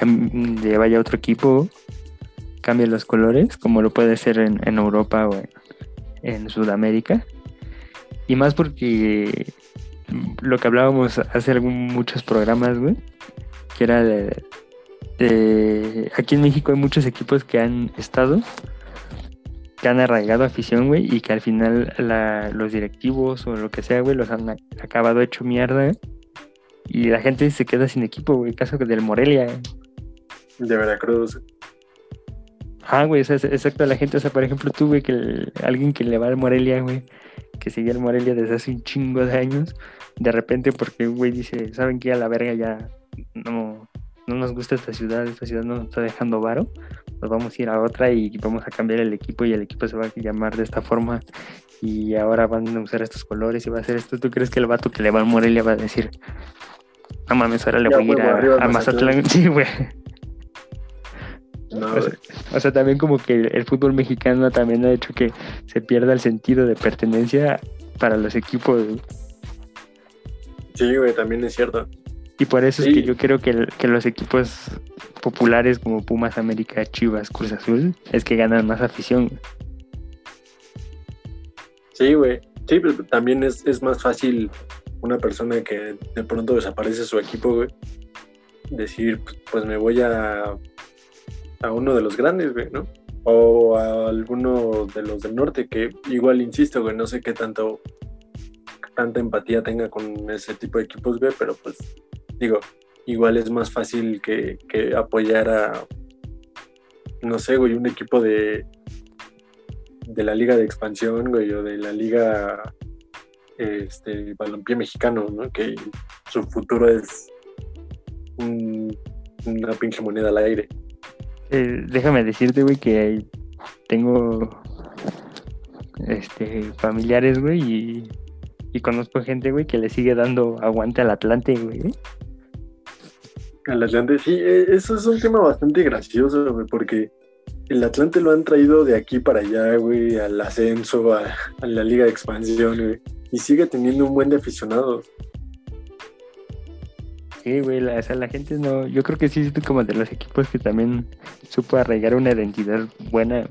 le vaya a otro equipo, cambie los colores, como lo puede ser en, Europa o en, Sudamérica. Y más porque mm, lo que hablábamos hace algún, muchos programas, güey, que era de, Aquí en México hay muchos equipos que han estado que han arraigado afición, güey, y que al final la- los directivos o lo que sea, güey, los han acabado hecho mierda. Y la gente se queda sin equipo, güey. Caso del Morelia. De Veracruz. Ah, güey, es- exacto, la gente, o sea, por ejemplo, tú, güey, que el- alguien que le va al Morelia, güey, que seguía el Morelia desde hace un chingo de años, de repente, porque, güey, dice, ¿saben qué? A la verga ya no, no nos gusta esta ciudad, esta ciudad no nos está dejando varo, nos vamos a ir a otra y vamos a cambiar el equipo y el equipo se va a llamar de esta forma y ahora van a usar estos colores y va a hacer esto. ¿Tú crees que el vato que le va al Morelia va a decir, no mames, ahora le Ya, voy a ir a, arriba a Mazatlán"? Mazatlán? Sí, güey. No, O sea, o sea, también como que el fútbol mexicano también ha hecho que se pierda el sentido de pertenencia para los equipos. güey. Sí, güey, también es cierto. Y por eso es que yo creo que, que los equipos populares como Pumas, América, Chivas, Cruz Azul, es que ganan más afición. Sí, güey. Sí, pero también es, es más fácil una persona que de pronto desaparece su equipo. Decir, pues, pues me voy a, a uno de los grandes, güey, ¿no? O a alguno de los del norte, que igual, insisto, güey, no sé qué tanto tanta empatía tenga con ese tipo de equipos, güey, pero pues digo, igual es más fácil que, que apoyar a, no sé, güey, un equipo de, de la liga de expansión, güey, o de la liga este balompié mexicano, ¿no? Que su futuro es un- una pinche moneda al aire. Eh, déjame decirte, güey, que tengo este familiares, güey, y, y conozco gente, güey, que le sigue dando aguante al Atlante, güey. Al Atlante, sí, eh, eso es un tema bastante gracioso, güey, porque el Atlante lo han traído de aquí para allá, güey, al ascenso, a, a la liga de expansión, güey, y sigue teniendo un buen de aficionados. Sí, güey, la, o sea, la gente no. Yo creo que sí es como de los equipos que también supo arraigar una identidad buena.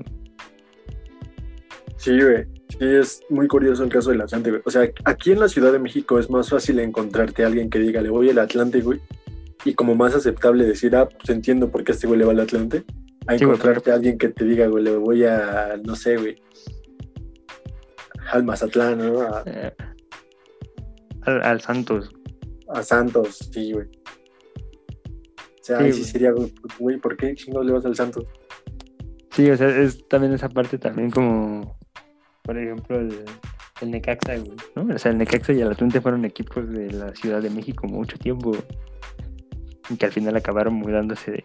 Sí, güey. Sí, es muy curioso el caso del Atlante, güey. O sea, aquí en la Ciudad de México es más fácil encontrarte a alguien que diga, le voy al Atlante, güey. Y como más aceptable decir, ah, pues entiendo por qué este güey le va al Atlante. A Sí, güey, encontrarte a alguien que te diga, güey, le voy a, no sé, güey. Al Mazatlán, ¿no? A, eh, al, al Santos. a Santos, sí, güey. O sea, Sí, ahí sí sería, güey, güey, ¿por qué chingados le vas al Santos? Sí, o sea, es también esa parte también como, por ejemplo, el, el Necaxa, güey, ¿no? O sea, el Necaxa y el Atlante fueron equipos de la Ciudad de México mucho tiempo y que al final acabaron mudándose de,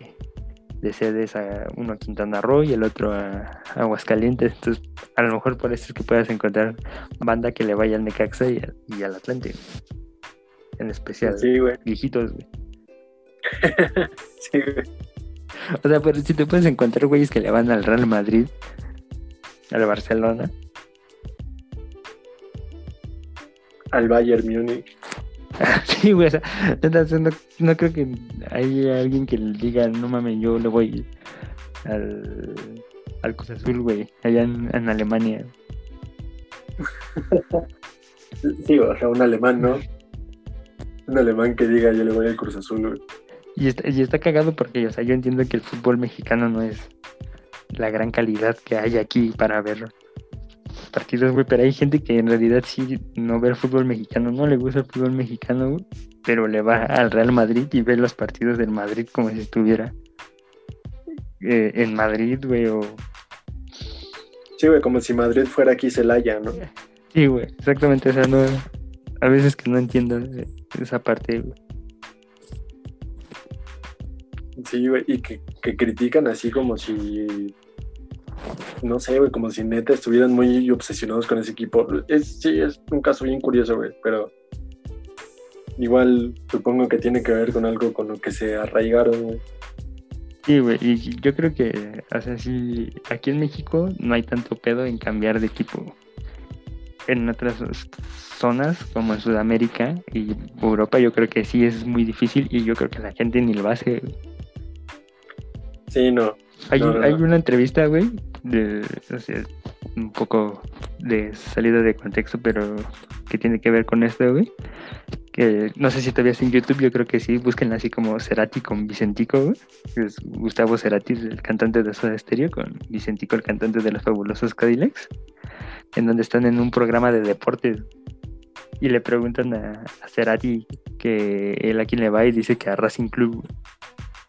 de sedes a uno a Quintana Roo y el otro a, a Aguascalientes. Entonces, a lo mejor por eso es que puedas encontrar banda que le vaya al Necaxa y, al- y al Atlante. En especial, Sí, güey. viejitos, güey. Sí, güey. O sea, pero si te puedes encontrar güeyes que le van al Real Madrid, al Barcelona. Al Bayern Múnich. Sí, güey, o sea, no, no creo que haya alguien que le diga, no mames, yo le voy al, al Cruz Azul, güey, allá en, en Alemania. Sí, o sea, un alemán, ¿no? Un alemán que diga, yo le voy al Cruz Azul, güey. Y está, y está cagado porque, o sea, yo entiendo que el fútbol mexicano no es la gran calidad que hay aquí para ver partidos, güey, pero hay gente que en realidad sí no ve el fútbol mexicano, no le gusta el fútbol mexicano, pero le va al Real Madrid y ve los partidos del Madrid como si estuviera eh, en Madrid, güey, o... Sí, güey, como si Madrid fuera aquí Celaya, ¿no? Sí, güey, exactamente, o sea, no... A veces que no entiendo esa parte, güey. Sí, güey, y que, que critican así como si no sé, güey, como si neta estuvieran muy obsesionados con ese equipo. Es, sí, es un caso bien curioso, güey, pero igual supongo que tiene que ver con algo con lo que se arraigaron, güey. Sí, güey, y yo creo que, o sea, sí, aquí en México no hay tanto pedo en cambiar de equipo. En otras zonas, como en Sudamérica y Europa, yo creo que sí es muy difícil y yo creo que la gente ni lo hace. Sí, no. Hay, hay una entrevista, güey, de, un poco de salida de contexto, pero que tiene que ver con esto, güey. Que no sé si todavía es en YouTube, yo creo que sí, busquen así como Cerati con Vicentico, güey. Es Gustavo Cerati, el cantante de Soda Stereo, con Vicentico, el cantante de los fabulosos Cadillacs, en donde están en un programa de deportes. Y le preguntan a, a Cerati que él a quién le va y dice que a Racing Club.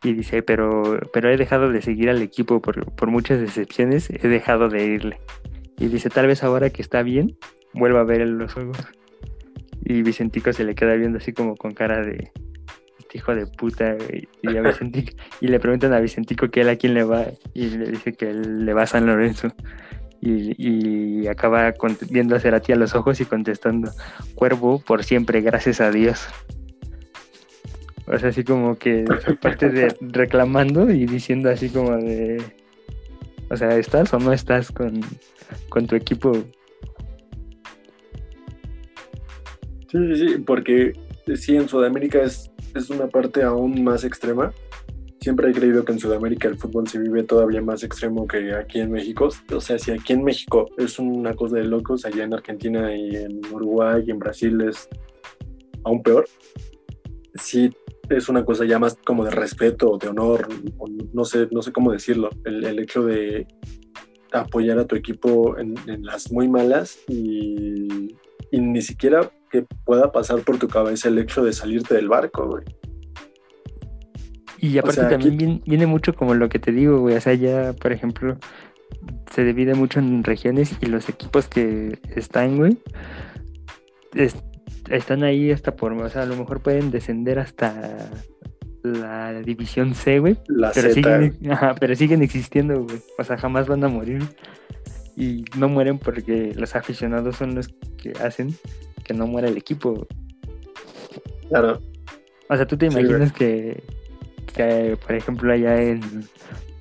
Y dice, pero, pero he dejado de seguir al equipo por, por muchas decepciones, he dejado de irle. Y dice, tal vez ahora que está bien, vuelva a ver los juegos. Y Vicentico se le queda viendo así como con cara de este hijo de puta. Y, a Vicentico, y le preguntan a Vicentico que él a quién le va. Y le dice que él le va a San Lorenzo. Y, y acaba viendo a Cerati a los ojos y contestando, cuervo por siempre, gracias a Dios. O sea, así como que aparte de reclamando y diciendo así como de, o sea, ¿estás o no estás con, tu equipo? Sí, sí, sí, porque sí, en Sudamérica es, es una parte aún más extrema. Siempre he creído que en Sudamérica el fútbol se vive todavía más extremo que aquí en México. O sea, si aquí en México es una cosa de locos, allá en Argentina y en Uruguay y en Brasil es aún peor. Sí, es una cosa ya más como de respeto, de honor, no sé, no sé cómo decirlo, el, hecho de apoyar a tu equipo en, las muy malas y, ni siquiera que pueda pasar por tu cabeza el hecho de salirte del barco, güey. Y aparte también viene, mucho como lo que te digo, güey, o sea, ya, por ejemplo, se divide mucho en regiones y los equipos que están, güey, están ahí hasta por, o sea, a lo mejor pueden descender hasta la división C, güey. pero, siguen, pero siguen existiendo, güey. O sea, jamás van a morir. Y no mueren porque los aficionados son los que hacen que no muera el equipo. Claro. O sea, tú te imaginas que, que, por ejemplo, allá en,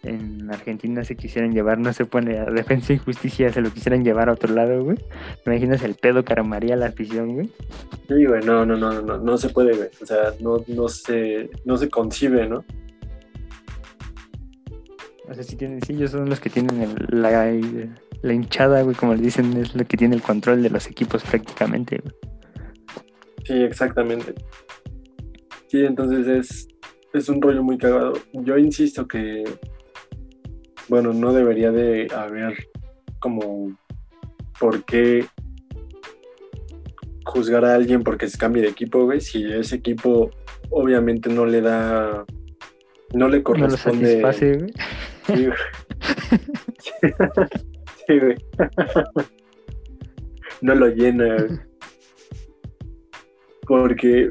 en Argentina se quisieran llevar, no se pone a defensa y justicia, se lo quisieran llevar a otro lado, güey. ¿Te imaginas el pedo que armaría la afición, güey? Sí, güey, no, no, no, no, no se puede, güey. O sea, no, no se, no se concibe, ¿no? O sea, sí tienen, sí, ellos son los que tienen la, la hinchada, güey, como le dicen, es lo que tiene el control de los equipos prácticamente, güey. Sí, exactamente. Sí, entonces es, es un rollo muy cagado. Yo insisto que bueno, no debería de haber como por qué juzgar a alguien porque se cambie de equipo, güey, si ese equipo obviamente no le da, no le corresponde. No lo satisface, güey. Sí, güey. sí, güey. no lo llena, güey. Porque,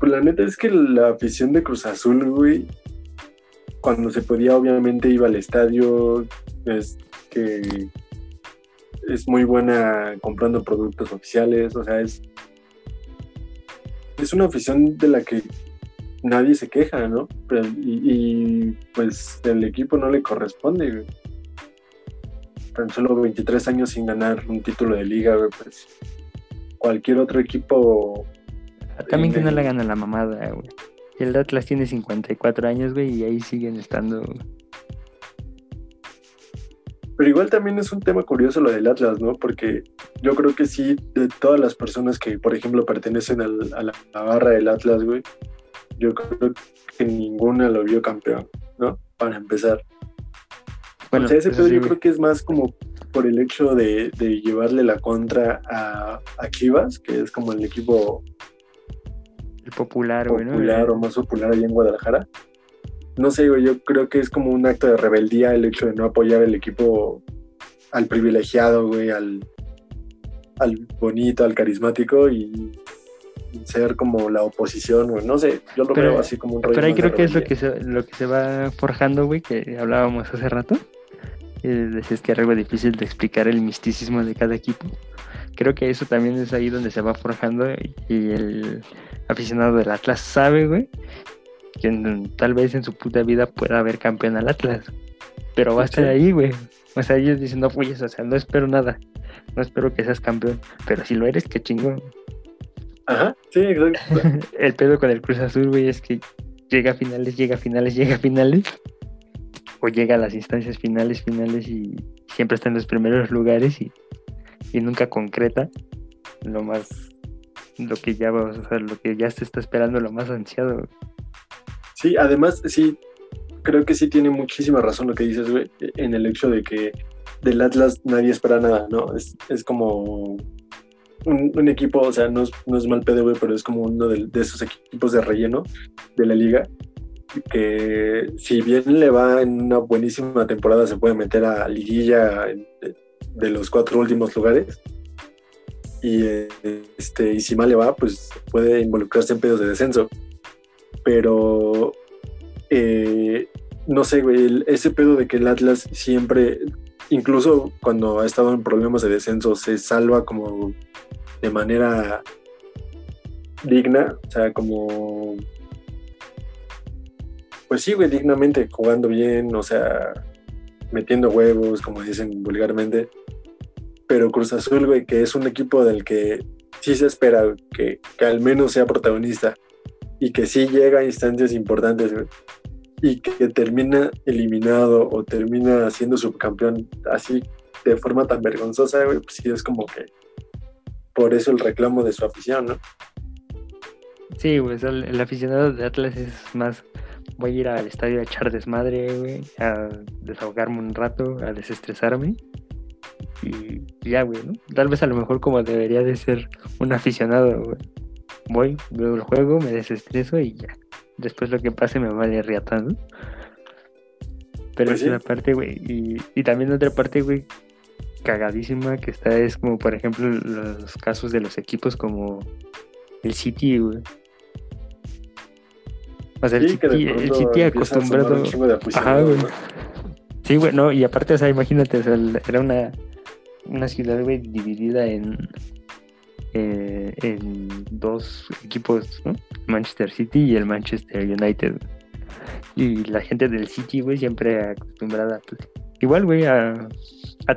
pues la neta es que la afición de Cruz Azul, güey, cuando se podía, obviamente iba al estadio, es que es muy buena comprando productos oficiales, o sea, es, es una afición de la que nadie se queja, ¿no? y, pues el equipo no le corresponde, Tan solo 23 años sin ganar un título de liga, pues cualquier otro equipo... También que no le gana la mamada, güey el Atlas tiene 54 años, güey, y ahí siguen estando. Pero igual también es un tema curioso lo del Atlas, ¿no? Porque yo creo que sí, de todas las personas que, por ejemplo, pertenecen a la, barra del Atlas, güey, yo creo que ninguna lo vio campeón, ¿no? Para empezar. o sea, ese pedo yo creo que es más como por el hecho de, llevarle la contra a, a, Chivas, que es como el equipo el popular, popular o más popular allá en Guadalajara. No sé, güey, yo creo que es como un acto de rebeldía el hecho de no apoyar el equipo al privilegiado, güey, al, al bonito, al carismático y ser como la oposición, güey. No sé, yo lo veo así como un Pero ahí creo que es lo que, se, lo que se va forjando, güey, que hablábamos hace rato. decías que era algo difícil de explicar el misticismo de cada equipo. Creo que eso también es ahí donde se va forjando y el aficionado del Atlas sabe, güey, que tal vez en su puta vida pueda haber campeón al Atlas. Pero va a estar ahí, güey. O sea, ellos dicen, no, pues, o sea, no espero nada. No espero que seas campeón. Pero si lo eres, qué chingón. Ajá, sí, exacto. el pedo con el Cruz Azul, güey, es que llega a finales, llega a finales, llega a finales. O llega a las instancias finales, finales y siempre está en los primeros lugares y, nunca concreta lo más, lo que ya, o sea, lo que ya se está esperando, lo más ansiado. Sí, además, sí, creo que sí tiene muchísima razón lo que dices, güey, en el hecho de que del Atlas nadie espera nada, ¿no? Es, es como un, equipo, o sea, no es, no es mal pedo, pero es como uno de, esos equipos de relleno de la liga que si bien le va en una buenísima temporada se puede meter a liguilla de, los cuatro últimos lugares y este y si mal le va pues puede involucrarse en pedos de descenso. Pero eh, no sé güey ese pedo de que el Atlas siempre incluso cuando ha estado en problemas de descenso se salva como de manera digna, o sea, como, pues sí, güey, dignamente, jugando bien, o sea, metiendo huevos, como dicen vulgarmente, pero Cruz Azul, güey, que es un equipo del que sí se espera que, que al menos sea protagonista y que sí llega a instancias importantes, güey, y que termina eliminado o termina siendo subcampeón así de forma tan vergonzosa, güey, pues sí es como que por eso el reclamo de su afición, ¿no? Sí, pues el, aficionado de Atlas es más, voy a ir al estadio a echar desmadre, güey, a desahogarme un rato, a desestresarme. Y ya, güey, ¿no? Tal vez a lo mejor como debería de ser un aficionado, güey. Voy, veo el juego, me desestreso y ya. Después lo que pase me vale riata, ¿no? Pero pues es una parte, güey. Y, y también otra parte, güey, cagadísima que está es como, por ejemplo, los casos de los equipos como el City, güey. O sea, el, City, acostumbrado. Ajá, güey. Sí, güey, no, y aparte, o sea, imagínate, o sea, era una, una ciudad, güey, dividida en, eh, en dos equipos, ¿no? Manchester City y el Manchester United. Y la gente del City, güey, siempre acostumbrada, pues, igual, güey, a,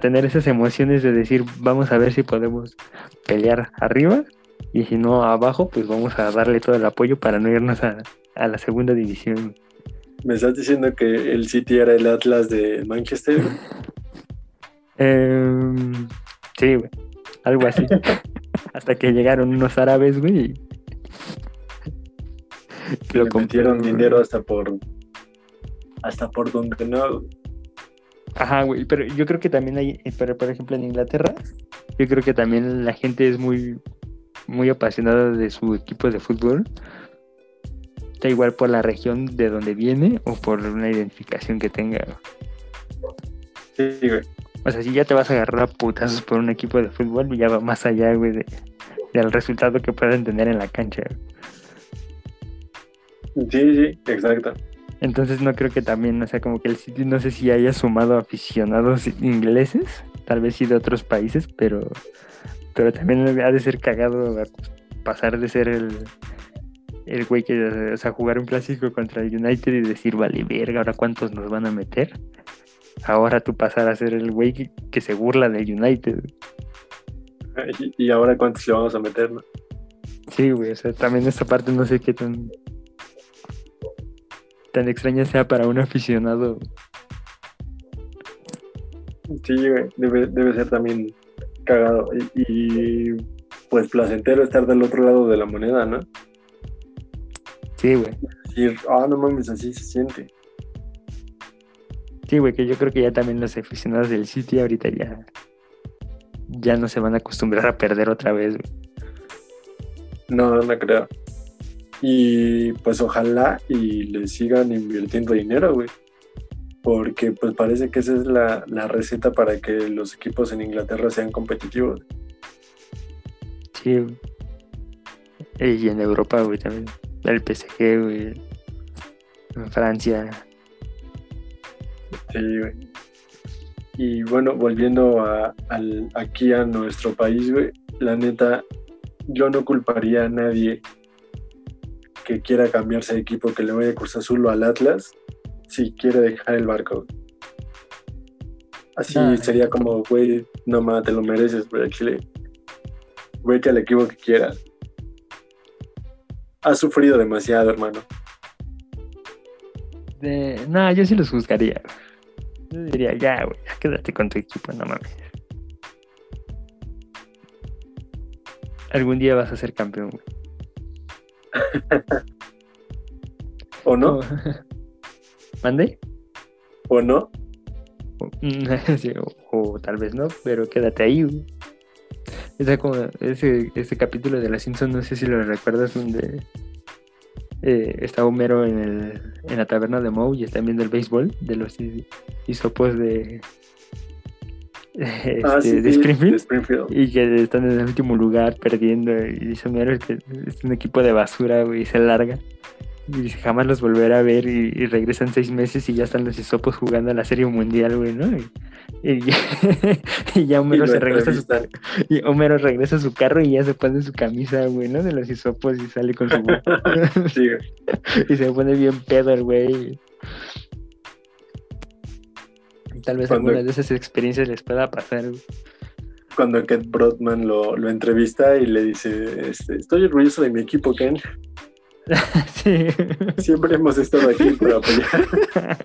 tener esas emociones de decir, vamos a ver si podemos pelear arriba y si no abajo, pues vamos a darle todo el apoyo para no irnos a, la segunda división. ¿Me estás diciendo que el City era el Atlas de Manchester? Em, sí, güey, algo así. Hasta que llegaron unos árabes, güey. Que lo metieron dinero hasta por hasta por donde no Ajá, güey, pero yo creo que también hay, eh, pero por ejemplo en Inglaterra, yo creo que también la gente es muy, muy apasionada de su equipo de fútbol. Da igual por la región de donde viene o por una identificación que tenga. Sí, güey. O sea, si ya te vas a agarrar a putazos por un equipo de fútbol, ya va más allá, güey, de, del resultado que puedan tener en la cancha. Sí, sí, exacto. Entonces no creo que también, o sea, como que el City no sé si haya sumado aficionados ingleses, tal vez sí de otros países, pero, pero también ha de ser cagado pasar de ser el, el güey que, o sea, jugar un clásico contra el United y decir, vale, verga, ahora cuántos nos van a meter. Ahora tú pasar a ser el güey que, se burla del United. Y, ahora cuántos le vamos a meter, ¿no? Sí, güey, o sea, también esta parte no sé qué tan tan extraña sea para un aficionado. Sí, debe, debe ser también cagado y, pues placentero estar del otro lado de la moneda, ¿no? Sí, güey. Decir, ah, no mames, así se siente. Sí, güey, que yo creo que ya también los aficionados del City ahorita ya, ya no se van a acostumbrar a perder otra vez, güey. No, no creo. Y pues ojalá y le sigan invirtiendo dinero, güey. Porque pues parece que esa es la, la receta para que los equipos en Inglaterra sean competitivos. Sí, güey. Y en Europa, güey, también. El PSG, güey. En Francia. Sí, güey. Y bueno, volviendo a, al- aquí a nuestro país, güey, la neta, yo no culparía a nadie que quiera cambiarse de equipo, que le vaya a Cruz Azul o al Atlas, si quiere dejar el barco. Así Ah. sería como, güey, no más, te lo mereces, güey, al Chile. Vete al equipo que quieras. Has sufrido demasiado, hermano. De... No, yo sí los juzgaría. Yo diría, ya, güey, ya quédate con tu equipo, no mames. Algún día vas a ser campeón, güey. ¿O no? ¿Mande? ¿O no? O, sí, o- o tal vez no, pero quédate ahí, güey. Esa como ese, ese capítulo de La Simpsons, no sé si lo recuerdas, donde eh, está Homero en, el, en la taberna de Moe y están viendo el béisbol de los hi- hisopos de, este, Ah, sí, de Springfield. de Springfield. Y que están en el último lugar perdiendo. Y dice Homero que es un equipo de basura, güey, y se larga. Y dice, jamás los volverá a ver. Y, y regresan seis meses y ya están los hisopos jugando a la Serie Mundial, güey, ¿no? Y, y ya, y ya Y Homero se regresa a su, y Homero regresa a su carro y ya se pone su camisa, güey, ¿no? De los hisopos y sale con su... Sí, y se pone bien pedo el güey. Tal vez Cuando- alguna de esas experiencias les pueda pasar, güey. cuando Ken Broadman lo, lo entrevista y le dice, este, estoy orgulloso de mi equipo, Ken. sí. Siempre hemos estado aquí para apoyar.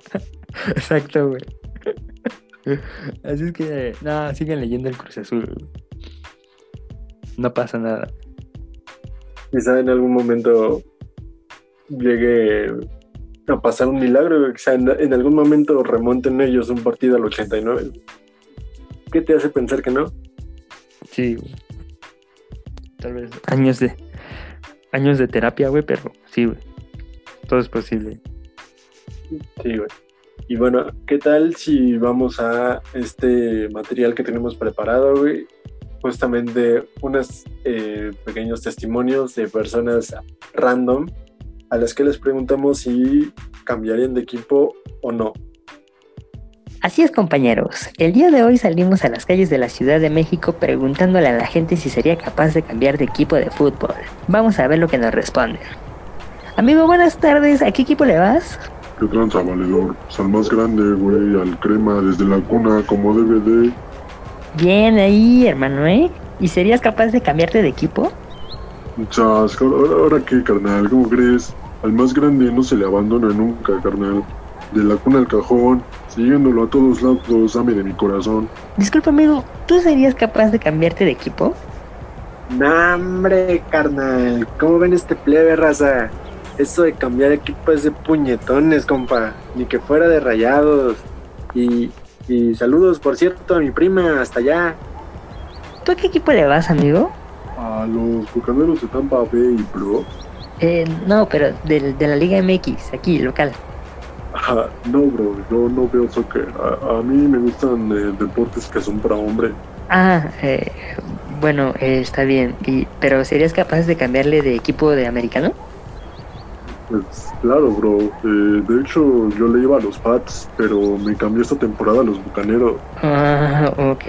Exacto, güey. Así es que, no, sigan leyendo el Cruz Azul. No pasa nada. Quizá en algún momento llegue a pasar un milagro, quizá en, en algún momento remonten ellos un partido al 89. ¿Qué te hace pensar que no? Sí, güey. Tal vez años de años de terapia, güey, pero sí, güey. Todo es posible. Sí, güey. Y bueno, ¿qué tal si vamos a este material que tenemos preparado, güey? Justamente unos eh, pequeños testimonios de personas random a las que les preguntamos si cambiarían de equipo o no. Así es compañeros, el día de hoy salimos a las calles de la Ciudad de México preguntándole a la gente si sería capaz de cambiar de equipo de fútbol. Vamos a ver lo que nos responden. Amigo, buenas tardes, ¿a qué equipo le vas? ¿Qué tranza, valedor? Pues al más grande, güey, al crema, desde la cuna, como DVD. Bien ahí, hermano, ¿eh? ¿Y serías capaz de cambiarte de equipo? Chas, ahora, ahora qué, carnal, ¿cómo crees? Al más grande no se le abandona nunca, carnal. De la cuna al cajón, siguiéndolo a todos lados, dame de mi corazón. Disculpa, amigo, ¿tú serías capaz de cambiarte de equipo? No, hombre, carnal. ¿Cómo ven este plebe, raza? Eso de cambiar equipo es de puñetones, compa. Ni que fuera de rayados. Y, y saludos, por cierto, a mi prima, hasta allá. ¿Tú a qué equipo le vas, amigo? A los bucaneros de Tampa Bay, bro. Eh, no, pero del- de, la Liga MX, aquí, local. Ajá, no, bro, yo no veo soccer. A, a mí me gustan eh, deportes que son para hombre. Ah, eh, bueno, eh, está bien. Y, pero ¿serías capaz de cambiarle de equipo de americano? Pues claro, bro. Eh, de hecho, yo le iba a los Pats, pero me cambió esta temporada a los bucaneros. Ah, ok.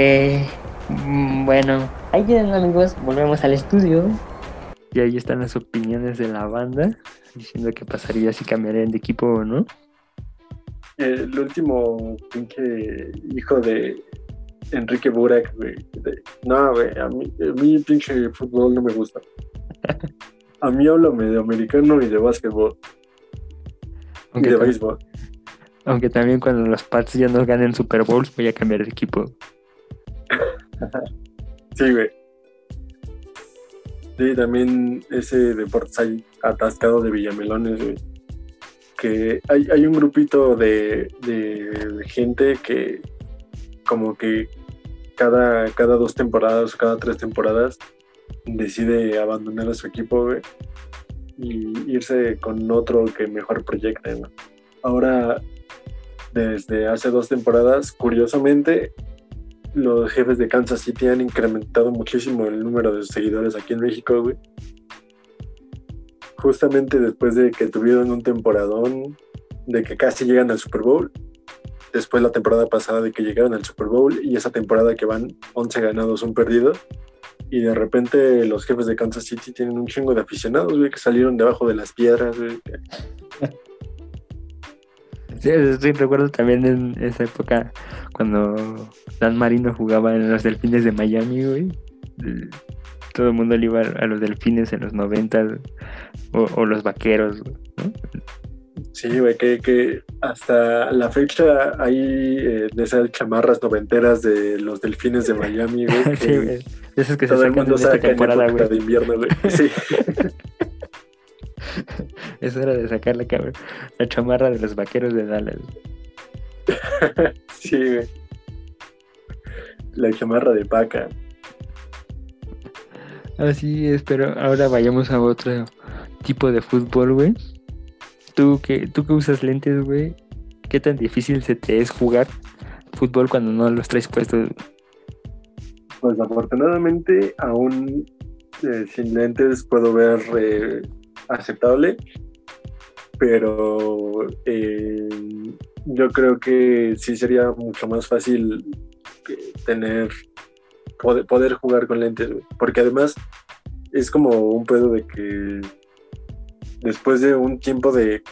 Mm, Bueno, ahí tienen amigos, volvemos al estudio. Y ahí están las opiniones de la banda, diciendo qué pasaría si cambiarían de equipo o no. El último pinche hijo de Enrique Burak, güey. de- No, güey, a mí, a mí pinche fútbol no me gusta. A mí háblame de americano y de básquetbol y de béisbol. aunque también cuando los Pats ya no ganen Super Bowls, voy a cambiar de equipo. Sí, güey. Sí, también ese deporte ahí atascado de villamelones, güey. que hay, hay un grupito de, de gente que como que cada, cada dos temporadas o cada tres temporadas decide abandonar a su equipo y irse con otro que mejor proyecte. Ahora, desde hace dos temporadas, curiosamente, los jefes de Kansas City han incrementado muchísimo el número de seguidores aquí en México. Justamente después de que tuvieron un temporadón, de que casi llegan al Super Bowl, después la temporada pasada de que llegaron al Super Bowl y esa temporada que van 11 ganados, un perdido, y de repente los jefes de Kansas City tienen un chingo de aficionados, güey, que salieron debajo de las piedras, güey. Sí, sí, recuerdo también en esa época cuando Dan Marino jugaba en los Delfines de Miami, güey. Todo el mundo le iba a los Delfines en los 90 o, o los Vaqueros, ¿no? Sí, güey, que, que hasta la fecha hay eh, de esas chamarras noventeras de los Delfines de Miami, güey. que Sí, güey. Esas que se el sacan mundo en esta temporada, güey. de invierno, güey. Sí. Es hora de sacar la, la chamarra de los Vaqueros de Dallas. Sí, güey. La chamarra de paca. Así es, pero ahora vayamos a otro tipo de fútbol, güey. Tú que, tú que usas lentes, güey, ¿qué tan difícil se te es jugar fútbol cuando no los traes puestos? Pues afortunadamente aún eh, sin lentes puedo ver eh, aceptable, pero eh, yo creo que sí sería mucho más fácil tener poder, jugar con lentes, porque además es como un pedo de que después de un tiempo de,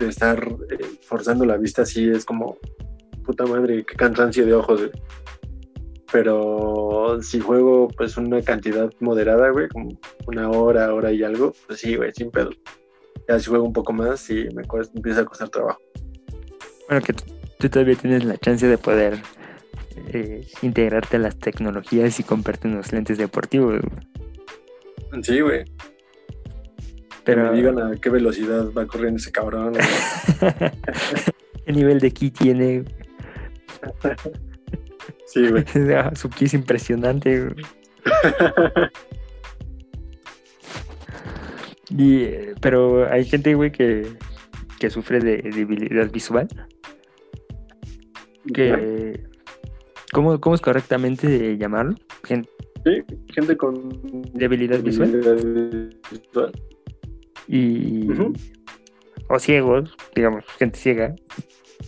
estar forzando la vista así es como puta madre, qué cansancio de ojos. Pero si juego pues una cantidad moderada, güey, como una hora, hora y algo, pues sí, güey, sin pedo. Ya si juego un poco más, sí, me cuesta, empieza a costar trabajo. Bueno, que tú, todavía tienes la chance de poder eh, integrarte a las tecnologías y comprarte unos lentes deportivos. güey. Sí, güey. Pero, Que me digan a qué velocidad va corriendo ese cabrón. ¿qué nivel de ki tiene? Sí, güey. Su ki es impresionante. güey. Y, pero hay gente, güey, que, que sufre de debilidad visual. Que, ¿cómo, ¿Cómo es correctamente llamarlo? Gen- Sí, gente con Debilidad visual. debilidad visual. y o ciegos, digamos, gente ciega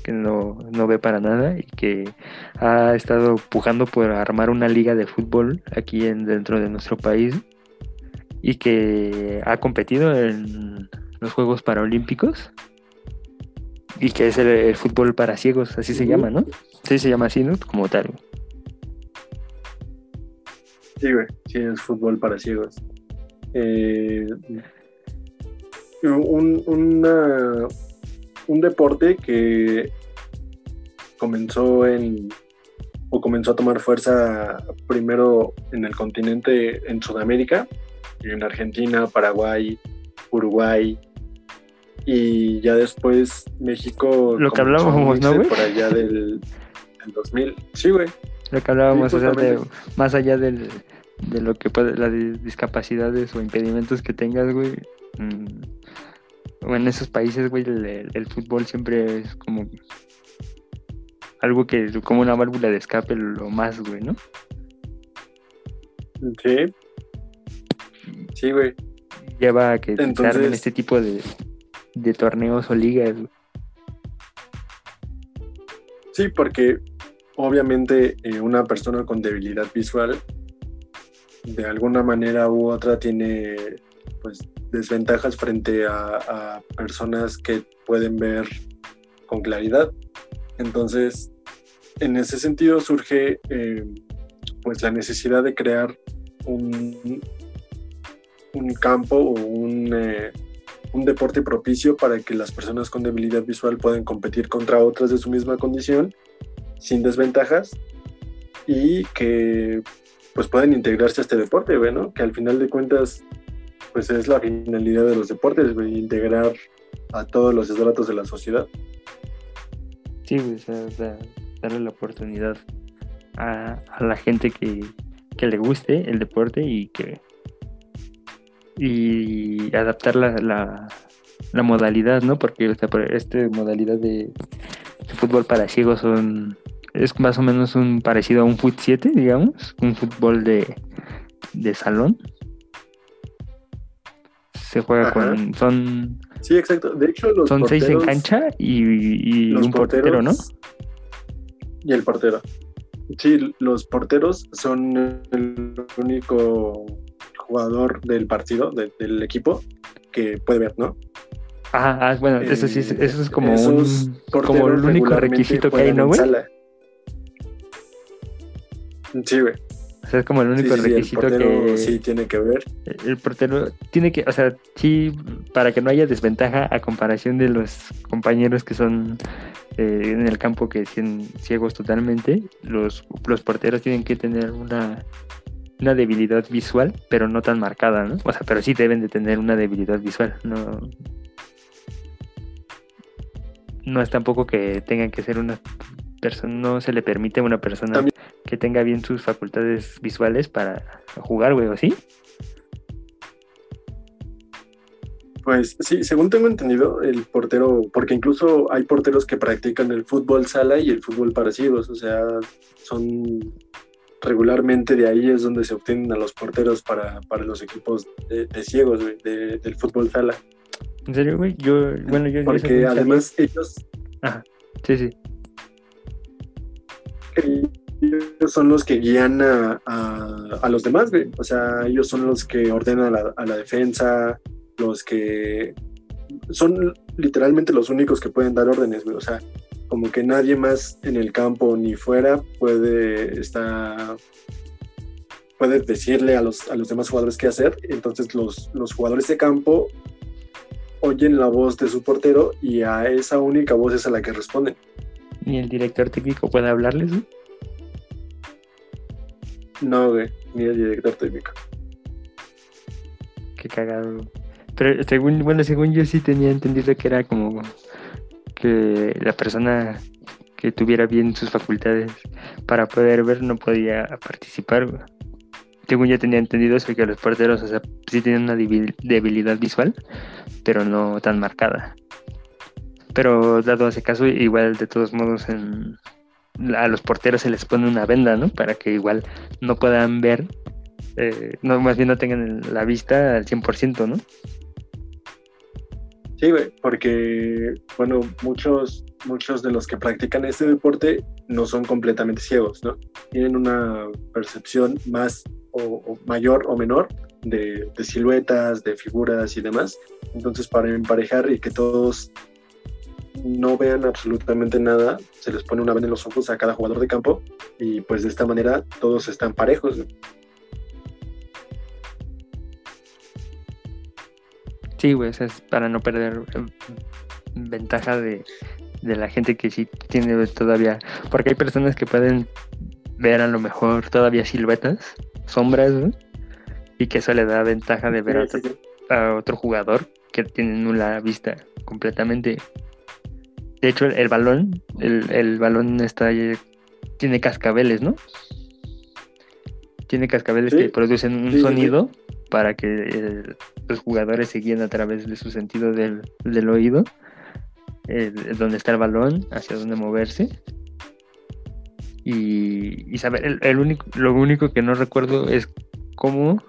que no, no ve para nada y que ha estado pujando por armar una liga de fútbol aquí en, dentro de nuestro país y que ha competido en los Juegos Paralímpicos y que es el, el fútbol para ciegos, así se llama, ¿no? Sí, se llama así, ¿no? Como tal. Sí, güey. Sí, es fútbol para ciegos. Eh, un, una- un deporte que comenzó en o comenzó a tomar fuerza primero en el continente en Sudamérica, en Argentina, Paraguay, Uruguay y ya después México Lo que hablábamos, ¿no, güey? por allá del, del 2000. Sí, güey. Lo que hablábamos, Sí, o sea, de- más allá del, de lo que puede, las di- discapacidades o impedimentos que tengas, güey. mm, en esos países, güey, el, fútbol siempre es como algo que es como una válvula de escape lo más, güey, ¿no? Sí. Sí, güey. Lleva a que se Entonces- armen este tipo de, de torneos o ligas. güey. Sí, porque obviamente eh, una persona con debilidad visual de alguna manera u otra tiene pues desventajas frente a, a personas que pueden ver con claridad. Entonces, en ese sentido surge eh, pues la necesidad de crear un, un campo o un, eh, un deporte propicio para que las personas con debilidad visual puedan competir contra otras de su misma condición sin desventajas y que pues puedan integrarse a este deporte, güey, ¿no? Que al final de cuentas pues es la finalidad de los deportes, integrar a todos los estratos de la sociedad. Sí, güey, o sea, da- darle la oportunidad a, la gente que, que le guste el deporte y que y adaptar la, la, la modalidad, ¿no? Porque o sea, esta modalidad de, fútbol para ciegos es más o menos un parecido a un fut 7, digamos, un fútbol de, de salón. Se juega Ajá. con son Sí, exacto. De hecho, los son seis en cancha y, y los un portero, ¿no? Y el portero. Sí, los porteros son el único jugador del partido, de- del equipo, que puede ver, ¿no? Ajá, ah, bueno, eso sí, Eh, eso es como un como el único requisito que hay, ¿no, güey? Sí, güey. O sea, es como el único sí, sí, el requisito portero que sí tiene que ver. el portero tiene que, o sea, sí, para que no haya desventaja a comparación de los compañeros que son eh, en el campo que son ciegos totalmente, los, los porteros tienen que tener una, una debilidad visual, pero no tan marcada, ¿no? O sea, pero sí deben de tener una debilidad visual, no. No es tampoco que tengan que ser una persona, no se le permite a una persona También- que tenga bien sus facultades visuales para jugar, güey, ¿o sí? Pues sí, según tengo entendido, el portero, porque incluso hay porteros que practican el fútbol sala y el fútbol para ciegos, o sea, son regularmente de ahí es donde se obtienen a los porteros para, para los equipos de, de ciegos, güey, de- del fútbol sala. ¿En serio, güey? Yo, bueno, yo... Porque además ellos, Ajá, sí, sí. Ellos son los que guían a, a- los demás, güey. O sea, ellos son los que ordenan a la, defensa, los que son literalmente los únicos que pueden dar órdenes, güey. O sea, como que nadie más en el campo ni fuera puede estar puede decirle a los, a los demás jugadores qué hacer. Entonces los, los jugadores de campo oyen la voz de su portero y a esa única voz es a la que responden. Ni el director técnico puede hablarles, güey. No, güey, ni el director técnico. Qué cagado. Pero según, bueno, según yo sí tenía entendido que era como que la persona que tuviera bien sus facultades para poder ver no podía participar. Según yo tenía entendido eso, que los porteros, o sea, sí tienen una debil- debilidad visual, pero no tan marcada. Pero dado ese caso, igual de todos modos en, a los porteros se les pone una venda, ¿no? Para que igual no puedan ver, eh, no, más bien no tengan la vista al 100%, ¿no? Sí, güey, porque, bueno, muchos, muchos de los que practican este deporte no son completamente ciegos, ¿no? Tienen una percepción más o, mayor o menor de siluetas, de figuras y demás. Entonces, para emparejar y que todos no vean absolutamente nada, se les pone una venda en los ojos a cada jugador de campo y pues de esta manera todos están parejos. Sí, güey, sea, es para no perder eh, ventaja de, de la gente que sí tiene todavía, porque hay personas que pueden ver a lo mejor todavía siluetas, sombras, ¿no? y que eso le da ventaja de ver a Sí, otro, sí, sí. a otro jugador que tiene nula vista completamente. De hecho, el, el balón, el, el balón está tiene cascabeles, ¿no? Tiene cascabeles Sí. que producen un Sí, sí, sí. sonido para que eh, los jugadores se guíen a través de su sentido del, del oído, de dónde está el balón, hacia dónde moverse. Y, y saber, el, único, lo único que no recuerdo es cómo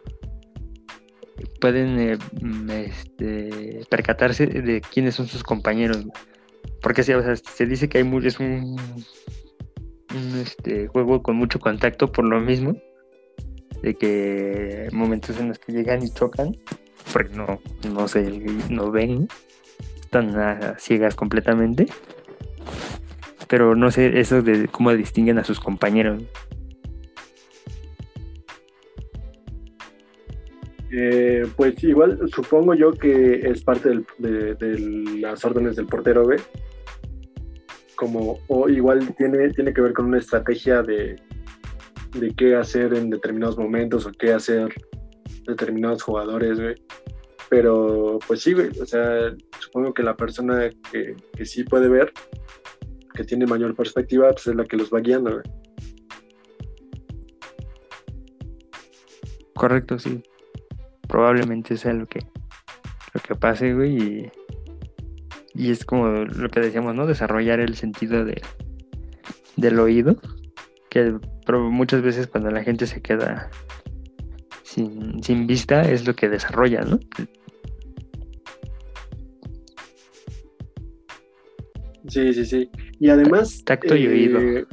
pueden eh, mm, este, percatarse de quiénes son sus compañeros. Porque sí, o sea, se dice que hay mu- es un, este, juego con mucho contacto por lo mismo. De que momentos en los que llegan y chocan, porque no, no se no ven, están ciegas completamente. Pero no sé eso de cómo distinguen a sus compañeros. Eh, pues igual supongo yo que es parte del- de, de las órdenes del portero, güey. Como, o igual tiene, tiene que ver con una estrategia de, de qué hacer en determinados momentos o qué hacer determinados jugadores, güey. Pero pues sí, güey, o sea, supongo que la persona que, que sí puede ver, que tiene mayor perspectiva, pues es la que los va guiando, güey. Correcto, sí. Probablemente sea lo que, lo que pase, güey. Y, y es como lo que decíamos, ¿no? Desarrollar el sentido de, del oído. Que pero muchas veces cuando la gente se queda sin, sin vista es lo que desarrolla, ¿no? Sí, sí, sí. Y además. Tacto y oído. eh,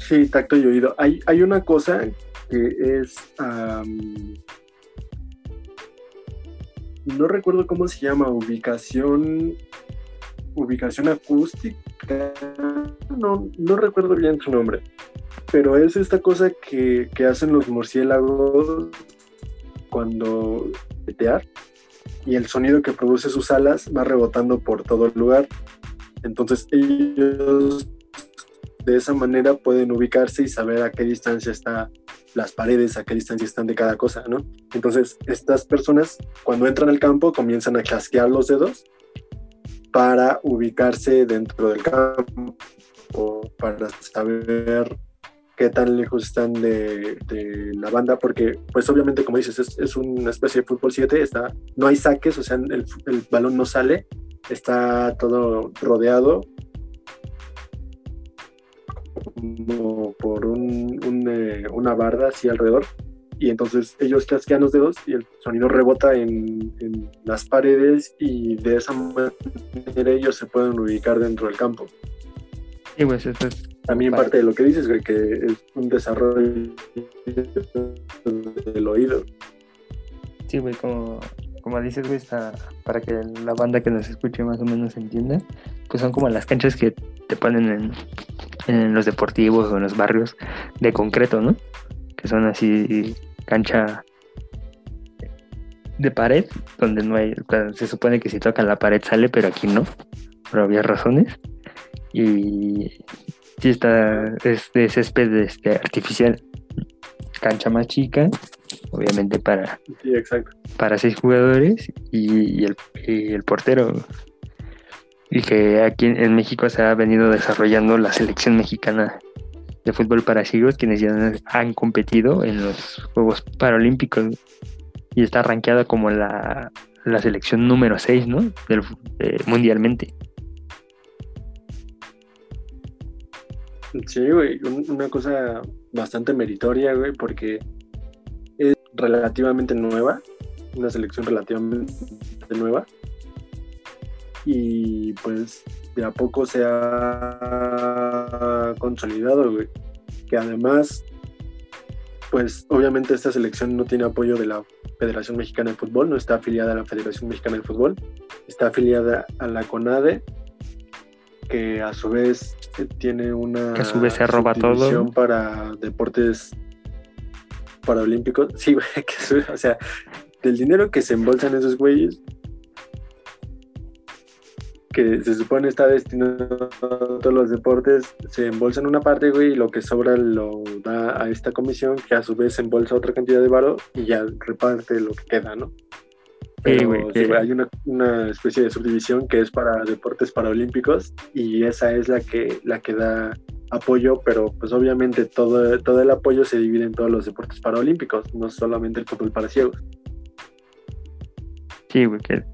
Sí, tacto y oído. Hay, hay una cosa que es. am, no recuerdo cómo se llama, ubicación. Ubicación acústica. No, no recuerdo bien su nombre. Pero es esta cosa que, que hacen los murciélagos cuando petear y el sonido que produce sus alas va rebotando por todo el lugar. Entonces ellos de esa manera pueden ubicarse y saber a qué distancia están las paredes, a qué distancia están de cada cosa, ¿no? Entonces estas personas cuando entran al campo comienzan a chasquear los dedos para ubicarse dentro del campo, para saber qué tan lejos están de, de la banda, porque pues obviamente como dices, es, es una especie de fútbol 7, está, no hay saques, o sea, el, el balón no sale, está todo rodeado como por un, un, eh, una barda así alrededor y entonces ellos chasquean los dedos y el sonido rebota en, en, las paredes y de esa manera ellos se pueden ubicar dentro del campo. Sí, pues eso es También parte de lo que dices, güey, que es un desarrollo del oído. Sí, güey, como, como dices, güey, está, para que la banda que nos escuche más o menos entienda, pues son como las canchas que te ponen en, los deportivos o en los barrios de concreto, ¿no? Que son así cancha de pared, donde no hay, se supone que si tocan la pared sale, pero aquí no, por obvias razones. Y sí está, es de césped este, artificial, cancha más chica, obviamente para Sí, exacto. para seis jugadores y, y el, y el portero. Y que aquí en, México se ha venido desarrollando la selección mexicana de fútbol para ciegos, quienes ya han- competido en los Juegos Paralímpicos y está rankeada como la, la selección número 6, ¿no? Del, eh, mundialmente. Sí, güey, un- una cosa bastante meritoria, güey, porque relativamente nueva, una selección relativamente nueva. Y pues de a poco se ha consolidado, güey. Que además, pues obviamente esta selección no tiene apoyo de la Federación Mexicana de Fútbol, no está afiliada a la Federación Mexicana de Fútbol, está afiliada a la CONADE, que a su vez eh, tiene una Que a su vez se roba todo. para deportes paralímpicos. Sí, güey, que o sea, del dinero que se embolsan esos güeyes, que se supone está destinado a todos los deportes, se embolsan una parte, güey, y lo que sobra lo da a esta comisión, que a su vez embolsa otra cantidad de varo y ya reparte lo que queda, ¿no? Pero güey, sí, güey, hay una, una especie de subdivisión que es para deportes paralímpicos y esa es la que, la que da apoyo, pero pues obviamente todo, todo el apoyo se divide en todos los deportes paralímpicos, no solamente el fútbol para ciegos. Sí, güey, que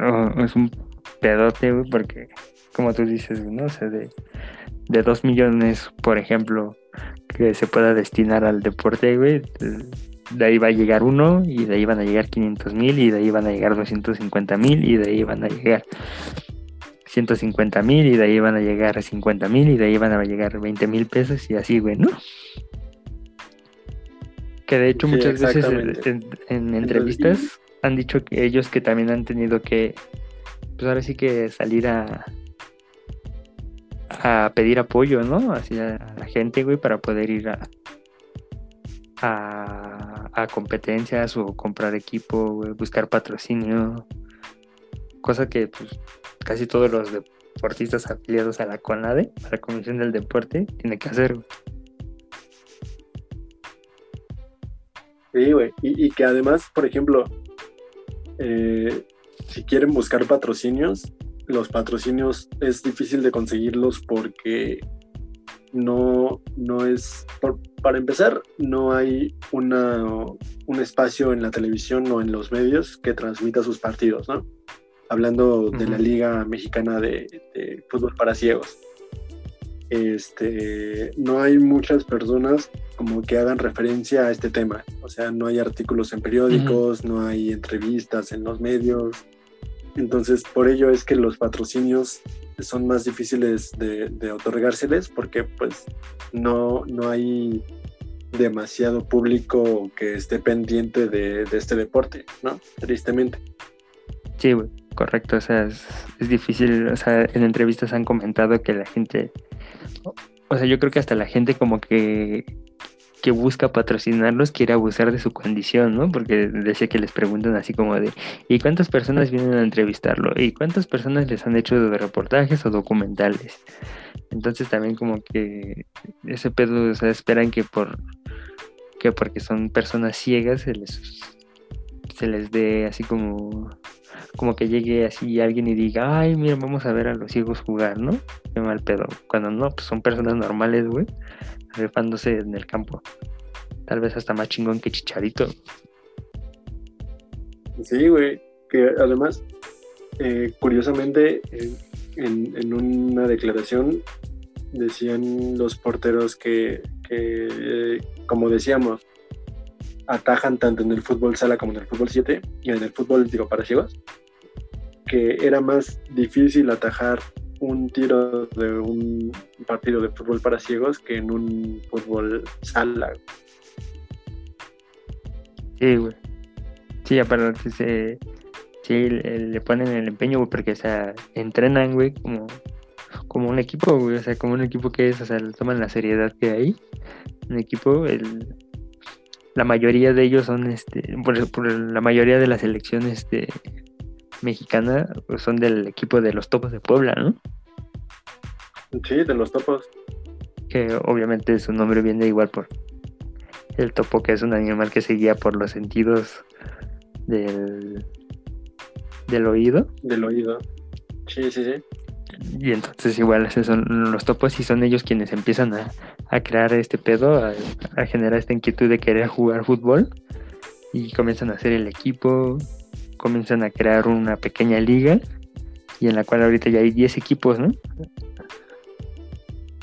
oh, es un pedote, güey, porque como tú dices, ¿no? O de, de 2 millones, por ejemplo, que se pueda destinar al deporte, güey, de ahí va a llegar uno, y de ahí van a llegar 500 mil, y de ahí van a llegar 250 mil, y de ahí van a llegar 150 mil, y de ahí van a llegar 50 mil, y de ahí van a llegar 20 mil pesos, y así, güey, ¿no? Que de hecho Sí, muchas veces en, en entrevistas han dicho que ellos que también han tenido que, pues ahora sí que salir a a pedir apoyo, ¿no? Hacia la gente, güey, para poder ir a a, a competencias o comprar equipo, güey, buscar patrocinio, cosa que pues casi todos los deportistas afiliados a la CONADE, a la Comisión del Deporte, tienen que hacer. Sí, güey. Y, y que además, por ejemplo, eh, si quieren buscar patrocinios, los patrocinios es difícil de conseguirlos porque no, no es, para empezar, no hay una, un espacio en la televisión o en los medios que transmita sus partidos, ¿no? Hablando de la Liga Mexicana de, de, Fútbol para Ciegos. Este, no hay muchas personas como que hagan referencia a este tema. O sea, no hay artículos en periódicos, no hay entrevistas en los medios. Entonces, por ello es que los patrocinios son más difíciles de, de otorgárseles porque pues no, no hay demasiado público que esté pendiente de, este deporte, ¿no? Tristemente. Sí, correcto. O sea, es, difícil. O sea, en entrevistas han comentado que la gente. O sea, yo creo que hasta la gente como que que busca patrocinarlos quiere abusar de su condición, ¿no? Porque decía que les preguntan así como de, ¿y cuántas personas vienen a entrevistarlo? ¿Y cuántas personas les han hecho reportajes o documentales? Entonces también como que ese pedo, o sea, esperan que por que porque son personas ciegas se les se les dé así como como que llegue así alguien y diga, ay, mira, vamos a ver a los ciegos jugar, ¿no? Qué mal pedo. Cuando no, pues son personas normales, güey rifándose en el campo. Tal vez hasta más chingón que Chicharito. Sí, güey. Que además, eh, curiosamente, en, una declaración decían los porteros que, como decíamos, atajan tanto en el fútbol sala como en el fútbol 7 y en el fútbol, digo, para ciegos, que era más difícil atajar un tiro de un partido de fútbol para ciegos que en un fútbol sala. Sí, güey. Sí, aparte se, sí, le, ponen el empeño, güey, porque, o sea, entrenan, güey, como, como un equipo, güey, o sea, como un equipo que es, o sea, toman la seriedad que hay. Un equipo, el, la mayoría de ellos son, este, por, por la mayoría de las elecciones de mexicana pues, son del equipo de los Topos de Puebla, ¿no? Sí, de los Topos. Que obviamente su nombre viene igual por el topo, que es un animal que se guía por los sentidos del, del oído. Del oído. Sí, sí, sí. Y entonces igual esos son los topos y son ellos quienes empiezan a, crear este pedo, a, a, generar esta inquietud de querer jugar fútbol y comienzan a hacer el equipo, comienzan a crear una pequeña liga y en la cual ahorita ya hay 10 equipos, ¿no?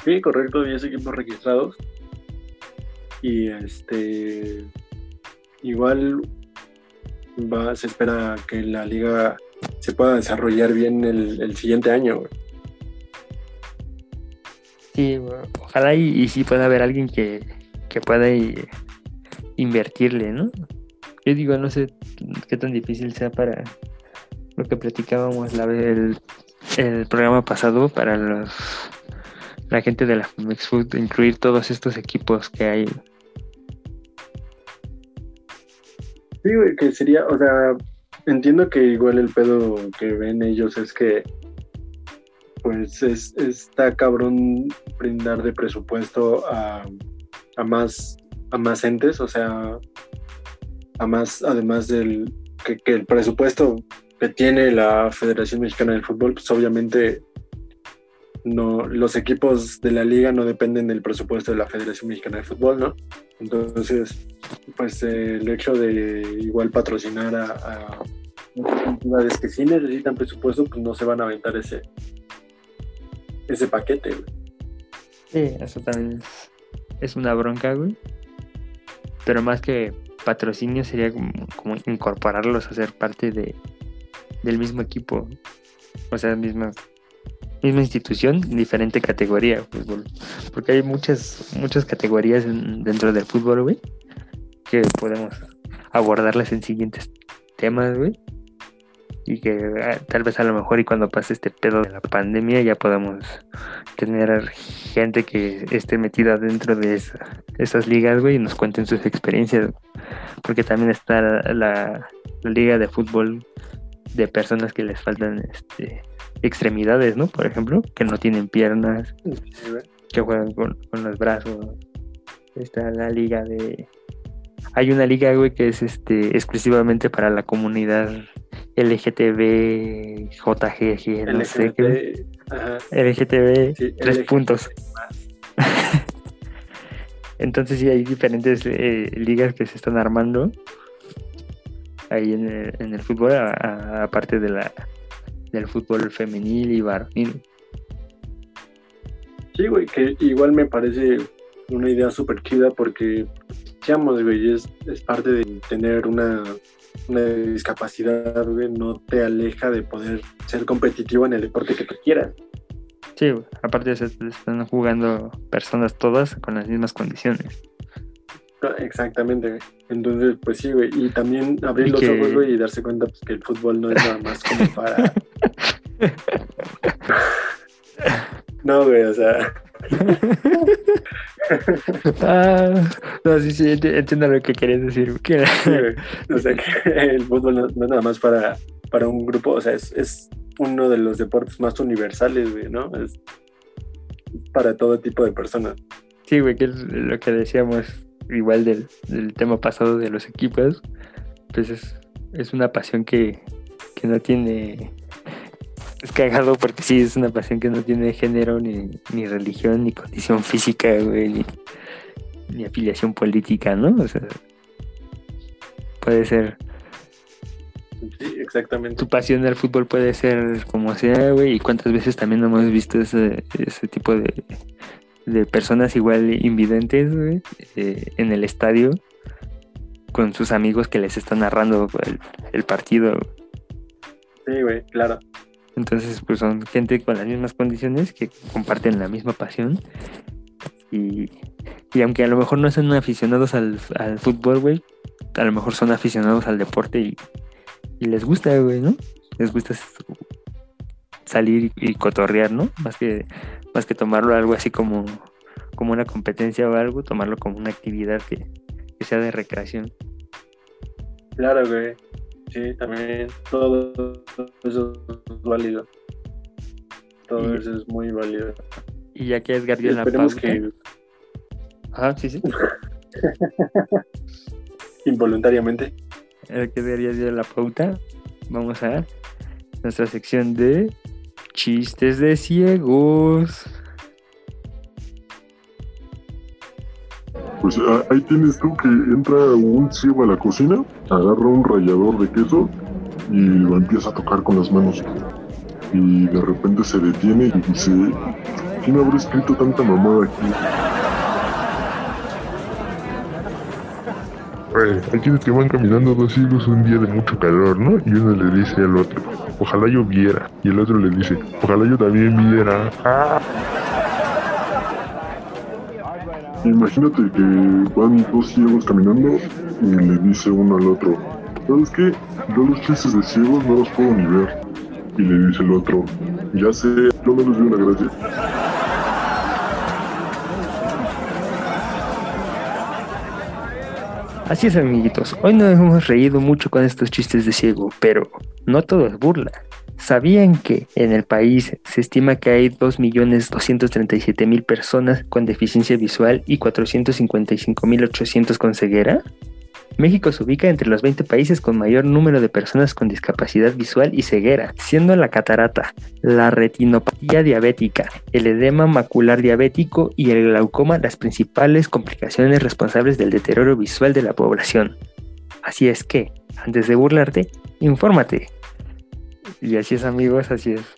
Sí, correcto, 10 equipos registrados. Y este igual va, se espera que la liga se pueda desarrollar bien el, siguiente año. Sí, ojalá y, y, sí pueda haber alguien que, que pueda invertirle, ¿no? Yo digo, no sé qué tan difícil sea para lo que platicábamos la, el, el programa pasado para los la gente de la Mix Food incluir todos estos equipos que hay. Sí, que sería, o sea, entiendo que igual el pedo que ven ellos es que pues es, está cabrón brindar de presupuesto a, a más a más entes, o sea, a más, además del que, el presupuesto que tiene la Federación Mexicana del Fútbol, pues obviamente no, los equipos de la liga no dependen del presupuesto de la Federación Mexicana de Fútbol, ¿no? Entonces, pues el hecho de igual patrocinar a, a entidades que sí necesitan presupuesto, pues no se van a aventar ese, ese paquete, güey. Sí, eso también es, una bronca, güey. Pero más que patrocinio sería como, incorporarlos a ser parte de, del mismo equipo. O sea, misma, misma institución, diferente categoría fútbol. Porque hay muchas, muchas categorías dentro del fútbol, güey, que podemos abordarlas en siguientes temas, güey y que ah, tal vez a lo mejor y cuando pase este pedo de la pandemia ya podamos tener gente que esté metida dentro de esas ligas, güey, y nos cuenten sus experiencias. Porque también está la, liga de fútbol de personas que les faltan este, extremidades, ¿no? Por ejemplo, que no tienen piernas, que juegan con, con los brazos. Está la liga de hay una liga, güey, que es este exclusivamente para la comunidad LGTB, JGG, no sé qué. Ajá, LGTB, sí, tres puntos. Entonces sí hay diferentes eh, ligas que se están armando ahí en el, en el fútbol, aparte de la del fútbol femenil y varonil. Sí, güey, que igual me parece una idea súper chida porque, seamos, güey, es, es parte de tener una, una discapacidad, güey, no te aleja de poder ser competitivo en el deporte que tú quieras. Sí, güey, aparte eso, están jugando personas todas con las mismas condiciones. Exactamente, güey. Entonces, pues sí, güey, y también abrir Y los que- ojos, güey, y darse cuenta pues, que el fútbol no es nada más como para... no, güey, o sea, ah, no, sí, sí, enti- entiendo lo que querías decir. Sí. O sea que el fútbol no, no es nada más para, para un grupo, o sea, es, es uno de los deportes más universales, güey, ¿no? Es para todo tipo de personas. Sí, güey, que es lo que decíamos igual del, del tema pasado de los equipos, pues es, es una pasión que, que no tiene... Es cagado porque sí, es una pasión que no tiene género, ni, ni religión, ni condición física, güey, ni, ni afiliación política, ¿no? O sea, puede ser... Sí, exactamente. Tu pasión del fútbol puede ser como sea, güey, y cuántas veces también hemos visto ese, ese tipo de, de personas igual invidentes, güey, eh, en el estadio con sus amigos que les están narrando el, el partido. Sí, güey, claro. Entonces, pues son gente con las mismas condiciones que comparten la misma pasión. Y, y aunque a lo mejor no son aficionados al, al fútbol, güey, a lo mejor son aficionados al deporte y, y les gusta, güey, ¿no? Les gusta salir y, y cotorrear, ¿no? Más que, más que tomarlo algo así como, como una competencia o algo, tomarlo como una actividad que, que sea de recreación. Claro, güey. Sí, también todo eso es válido. Todo Y- eso es muy válido. Y ya que Edgar dio la pauta. que Ajá, sí, sí. involuntariamente. el que debería de la pauta, vamos a nuestra sección de chistes de ciegos. Pues ah, ahí tienes tú que entra un ciego a la cocina, agarra un rallador de queso y lo empieza a tocar con las manos. Y de repente se detiene y dice, ¿quién habrá escrito tanta mamada aquí? Güey, hay quienes que van caminando dos siglos un día de mucho calor, ¿no? Y uno le dice al otro, ojalá yo viera. Y el otro le dice, ojalá yo también viera. Imagínate que van dos ciegos caminando y le dice uno al otro, ¿sabes qué? Yo los chistes de ciegos no los puedo ni ver. Y le dice el otro, ya sé, yo menos de una gracia. Así es, amiguitos. Hoy nos hemos reído mucho con estos chistes de ciego, pero no todo es burla. ¿Sabían que en el país se estima que hay 2.237.000 personas con deficiencia visual y 455.800 con ceguera? México se ubica entre los 20 países con mayor número de personas con discapacidad visual y ceguera, siendo la catarata, la retinopatía diabética, el edema macular diabético y el glaucoma las principales complicaciones responsables del deterioro visual de la población. Así es que, antes de burlarte, infórmate. Y así es amigos, así es.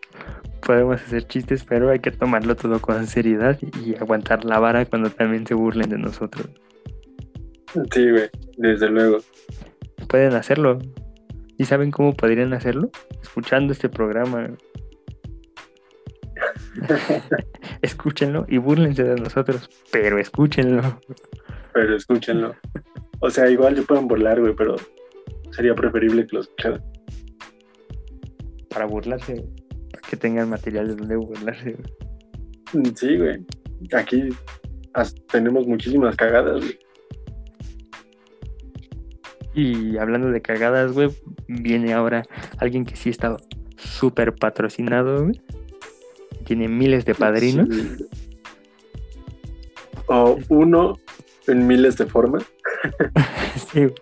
Podemos hacer chistes, pero hay que tomarlo todo con seriedad y aguantar la vara cuando también se burlen de nosotros. Sí, güey, desde luego. Pueden hacerlo. ¿Y saben cómo podrían hacerlo? Escuchando este programa. Escúchenlo y burlense de nosotros, pero escúchenlo. Pero escúchenlo. O sea, igual se pueden burlar, güey, pero sería preferible que lo escucharan. Para burlarse, para que tengan material de donde burlarse. Mm, Sí, güey. Aquí tenemos muchísimas cagadas, güey. Y hablando de cagadas, güey, viene ahora alguien que sí está súper patrocinado, güey. Tiene miles de padrinos. Sí. O uno en miles de formas. Sí, güey.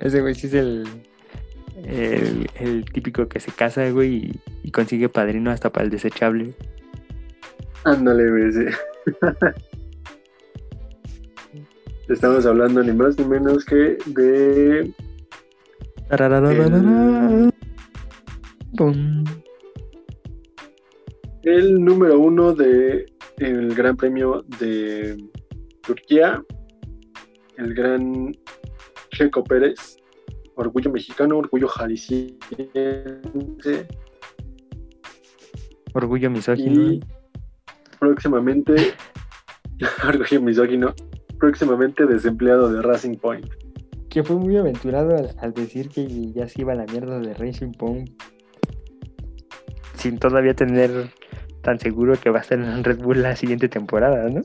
Ese güey sí es el, el, el típico que se casa, güey, y, y consigue padrino hasta para el desechable. Ándale, güey, sí. Estamos hablando ni más ni menos que de el número uno de el Gran Premio de Turquía, el gran Checo Pérez, orgullo mexicano, orgullo jalisciense Orgullo misógino. y próximamente orgullo misógino, próximamente desempleado de Racing Point. Que fue muy aventurado al, al decir que ya se iba a la mierda de Racing Point. Sin todavía tener tan seguro que va a estar en Red Bull la siguiente temporada, ¿no?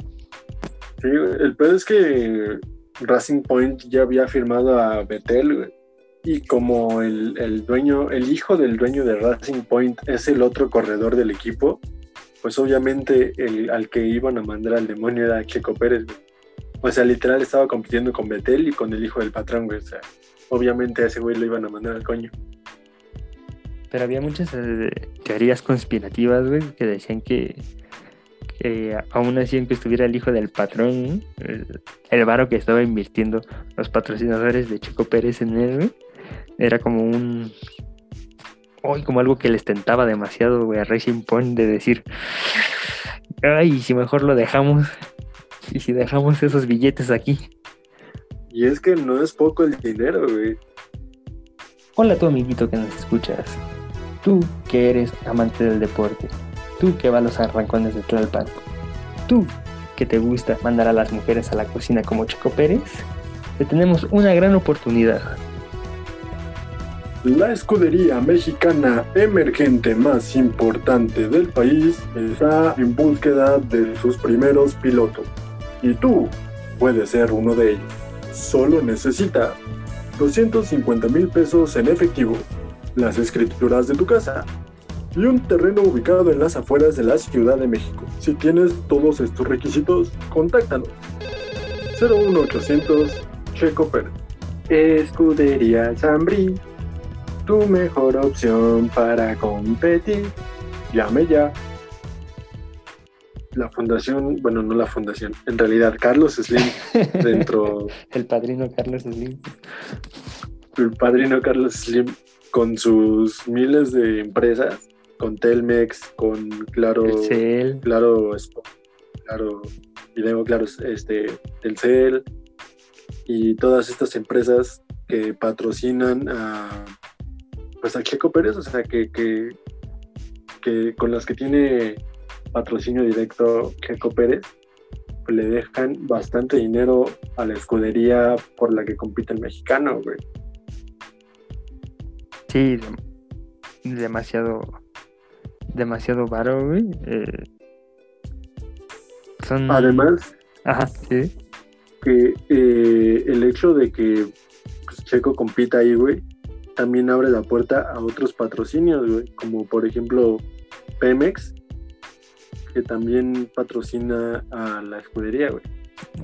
Sí, güey, el peor es que Racing Point ya había firmado a Betel, güey. Y como el, el dueño, el hijo del dueño de Racing Point es el otro corredor del equipo, pues obviamente el, al que iban a mandar al demonio era Checo Pérez, güey. O sea, literal estaba compitiendo con Betel y con el hijo del patrón, güey. O sea, obviamente a ese güey lo iban a mandar al coño. Pero había muchas eh, teorías conspirativas, güey, que decían que, aún así en que estuviera el hijo del patrón, el, el varo que estaba invirtiendo los patrocinadores de Checo Pérez en él, güey, era como un... Hoy como algo que les tentaba demasiado, güey, a Racing Point de decir, ay, si mejor lo dejamos, y si dejamos esos billetes aquí. Y es que no es poco el dinero, güey. Hola tú amiguito que nos escuchas. Tú que eres amante del deporte. Tú que vas a los arrancones de Tlalpan. Tú que te gusta mandar a las mujeres a la cocina como Chico Pérez. Te tenemos una gran oportunidad. La escudería mexicana emergente más importante del país está en búsqueda de sus primeros pilotos. Y tú puedes ser uno de ellos. Solo necesita 250 mil pesos en efectivo, las escrituras de tu casa y un terreno ubicado en las afueras de la Ciudad de México. Si tienes todos estos requisitos, contáctanos. 01800 Checo Pérez. Escudería Zambri, tu mejor opción para competir. Llame ya. La fundación, bueno, no la fundación, en realidad Carlos Slim dentro El padrino Carlos Slim. el padrino Carlos Slim con sus miles de empresas, con Telmex, con Claro, Telcel. Claro, Claro Video, Claro, este, Telcel y todas estas empresas que patrocinan a pues a Checo Pérez, o sea que, que, que con las que tiene patrocinio directo Checo Pérez, pues le dejan bastante dinero a la escudería por la que compite el mexicano, güey. Sí, dem- demasiado. Demasiado varo, güey. Eh, son. Además, Ajá, sí. que eh, el hecho de que pues, Checo compita ahí, güey, también abre la puerta a otros patrocinios, güey, como por ejemplo Pemex, que también patrocina a la escudería, güey.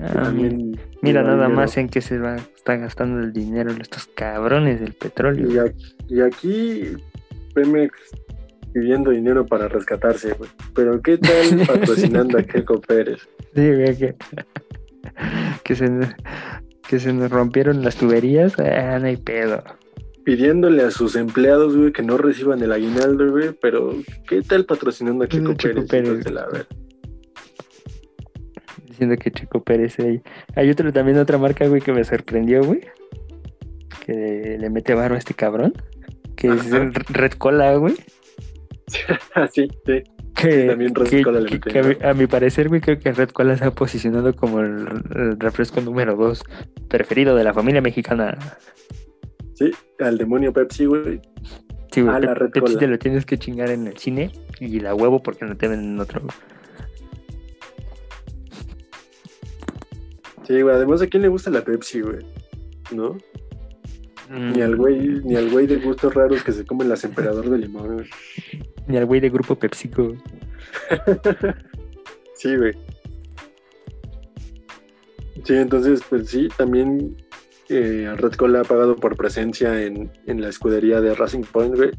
Ah, mira, también mira da nada dinero. más en qué se va, están gastando el dinero estos cabrones del petróleo. Y, aquí Pemex pidiendo dinero para rescatarse, güey. Pero ¿qué tal patrocinando a Checo Pérez? Sí, güey, que, que, se, que se nos rompieron las tuberías. Ah, no hay pedo. Pidiéndole a sus empleados, güey, que no reciban el aguinaldo, güey. Pero ¿qué tal patrocinando a Checo, Checo Pérez? Pérez. La? Diciendo que Chico Pérez ahí. Hay otro, también otra marca, güey, que me sorprendió, güey. Que le mete varo a este cabrón. Que es. Red Cola, güey. Ah, sí, sí. Que, también Red que- Cola le mete que a mi parecer, güey, creo que Red Cola se ha posicionado como el, el refresco número dos preferido de la familia mexicana. Sí, al demonio Pepsi, güey. Sí, güey, la Pep- Red Pepsi Cola. te lo tienes que chingar en el cine y la huevo porque no te venden otro. Sí, güey. Además, ¿a quién le gusta la Pepsi, güey? ¿No? Mm, Ni al güey, ni al güey de gustos raros que se comen las emperador de limón, güey. Ni al güey de grupo PepsiCo. Sí, güey. Sí, entonces, pues sí, también eh, Red Bull ha pagado por presencia en, en la escudería de Racing Point, güey.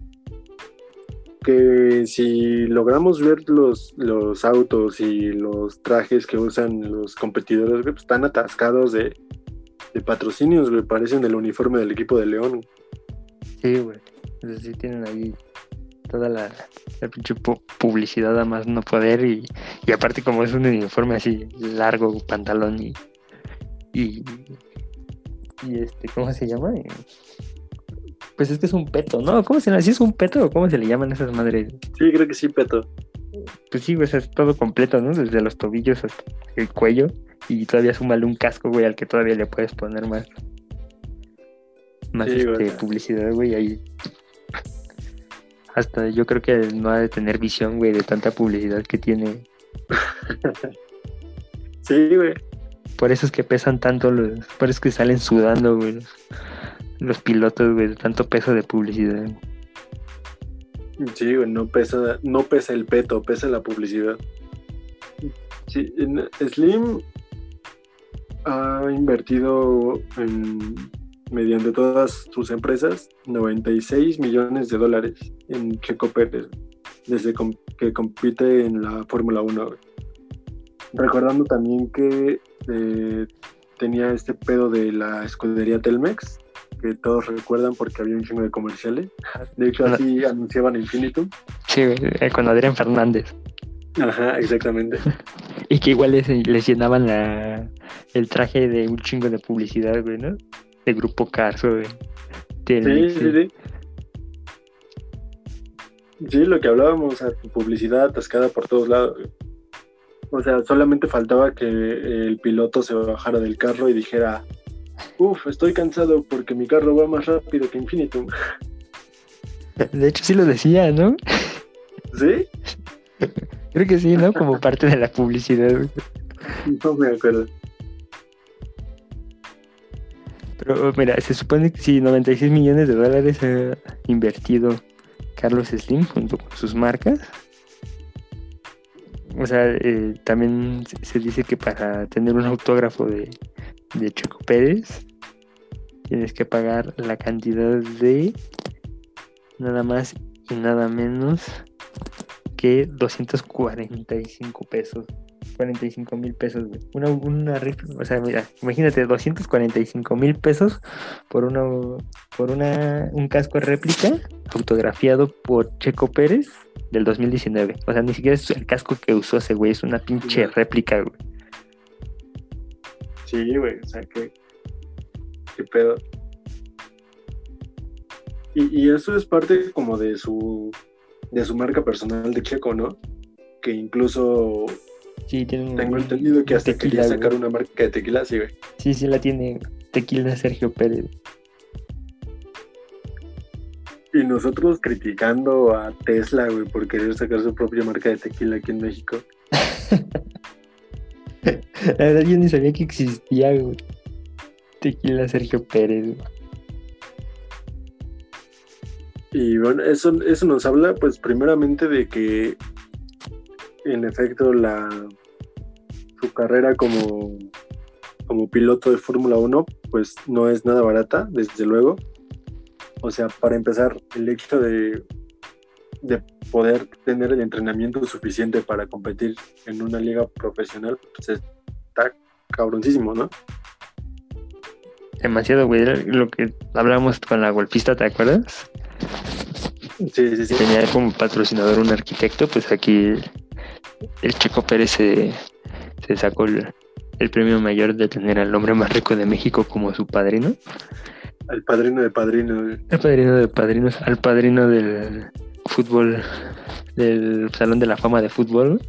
Que si logramos ver los, los autos y los trajes que usan los competidores, güey, pues están atascados de, de patrocinios, güey. Parecen el uniforme del equipo de León. Sí, güey. Sí tienen ahí toda la, pinche pu- publicidad a más no poder y, y aparte como es un uniforme así largo, pantalón y, y, y este, ¿cómo se llama? Pues es que es un peto, ¿no? ¿Cómo se llama? ¿Sí es un peto o cómo se le llaman esas madres? Sí, creo que sí, Peto. Pues sí, sea, es todo completo, ¿no? Desde los tobillos hasta el cuello y todavía súmale un casco, güey, al que todavía le puedes poner más más Sí, este, publicidad, güey, ahí. Hasta yo creo que no ha de tener visión, güey, de tanta publicidad que tiene. Sí, güey. Por eso es que pesan tanto los, por eso es que salen sudando, los, los pilotos, de tanto peso de publicidad. Sí, güey, no pesa, no pesa el peto, pesa la publicidad. Sí, Slim ha invertido en- mediante todas sus empresas 96 millones de dólares en Checo Pérez desde que compite en la Fórmula 1. güey. Recordando también que eh, tenía este pedo de la escudería Telmex, que todos recuerdan porque había un chingo de comerciales. De hecho, así anunciaban Infinitum. Sí, güey, eh, con Adrián Fernández. Ajá, exactamente. Y que igual les, les llenaban la, el traje de un chingo de publicidad, güey, ¿no? De Grupo Carso, güey. Sí, Telmex, sí, sí. Sí, lo que hablábamos, o sea, publicidad atascada por todos lados. güey. O sea, solamente faltaba que el piloto se bajara del carro y dijera, uff, estoy cansado porque mi carro va más rápido que Infinitum. De hecho, sí lo decía, ¿no? ¿Sí? Creo que sí, ¿no? Como parte de la publicidad. No me acuerdo. Pero mira, se supone que si 96 millones de dólares ha invertido Carlos Slim junto con sus marcas. O sea, eh, también se- dice que para tener un autógrafo de, de Checo Pérez tienes que pagar la cantidad de nada más y nada menos que 245 pesos. 45 mil pesos, güey. Una, una o sea, mira, imagínate, 245 mil pesos por una, por una, un casco réplica autografiado por Checo Pérez del 2019. O sea, ni siquiera es el casco que usó ese güey, es una pinche réplica, güey. Sí, güey, o sea, que. ¿Qué pedo? Y, y eso es parte como de su. de su marca personal de Checo, ¿no? Que incluso Sí, tiene un, tengo entendido que hasta tequila, quería sacar güey. una marca de tequila, sí, güey. Sí, sí, la tiene Tequila Sergio Pérez. Y nosotros criticando a Tesla, güey, por querer sacar su propia marca de tequila aquí en México. La verdad, yo ni sabía que existía, güey. Tequila Sergio Pérez, güey. Y bueno, eso, eso nos habla, pues, primeramente de que, en efecto, la su carrera como, como piloto de Fórmula 1, pues, no es nada barata, desde luego. O sea, para empezar, el hecho de, de poder tener el entrenamiento suficiente para competir en una liga profesional, pues, está cabroncísimo, ¿no? Demasiado, güey. Lo que hablamos con la golfista, ¿te acuerdas? Sí, sí, sí. Tenía como patrocinador un arquitecto, pues aquí el, el Checo Pérez se, se sacó el, el premio mayor de tener al hombre más rico de México como su padrino. Al padrino de padrino. güey. El padrino de padrinos, al padrino del fútbol, del Salón de la Fama de Fútbol.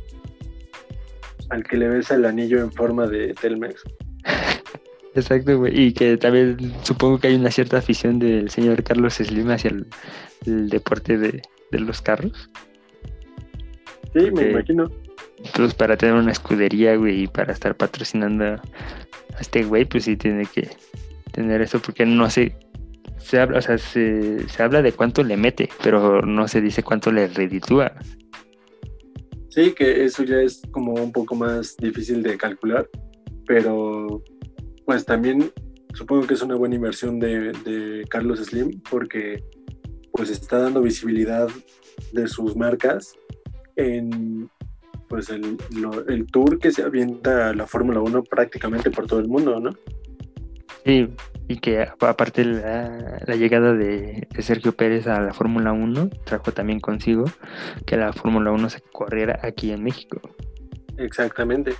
Al que le besa el anillo en forma de Telmex. Exacto, güey. Y que también supongo que hay una cierta afición del señor Carlos Slim hacia el, el deporte de, de los carros. Sí, me imagino. Pues para tener una escudería, güey, y para estar patrocinando a este güey, pues sí tiene que tener eso, porque no sé, se habla, o sea, se, se habla de cuánto le mete, pero no se dice cuánto le reditúa. Sí, que eso ya es como un poco más difícil de calcular, pero pues también supongo que es una buena inversión de, de Carlos Slim porque pues está dando visibilidad de sus marcas en pues el, lo- el tour que se avienta la Fórmula 1 prácticamente por todo el mundo, ¿no? Sí, y que aparte la, la llegada de, de Sergio Pérez a la Fórmula 1 trajo también consigo que la Fórmula 1 se corriera aquí en México. Exactamente.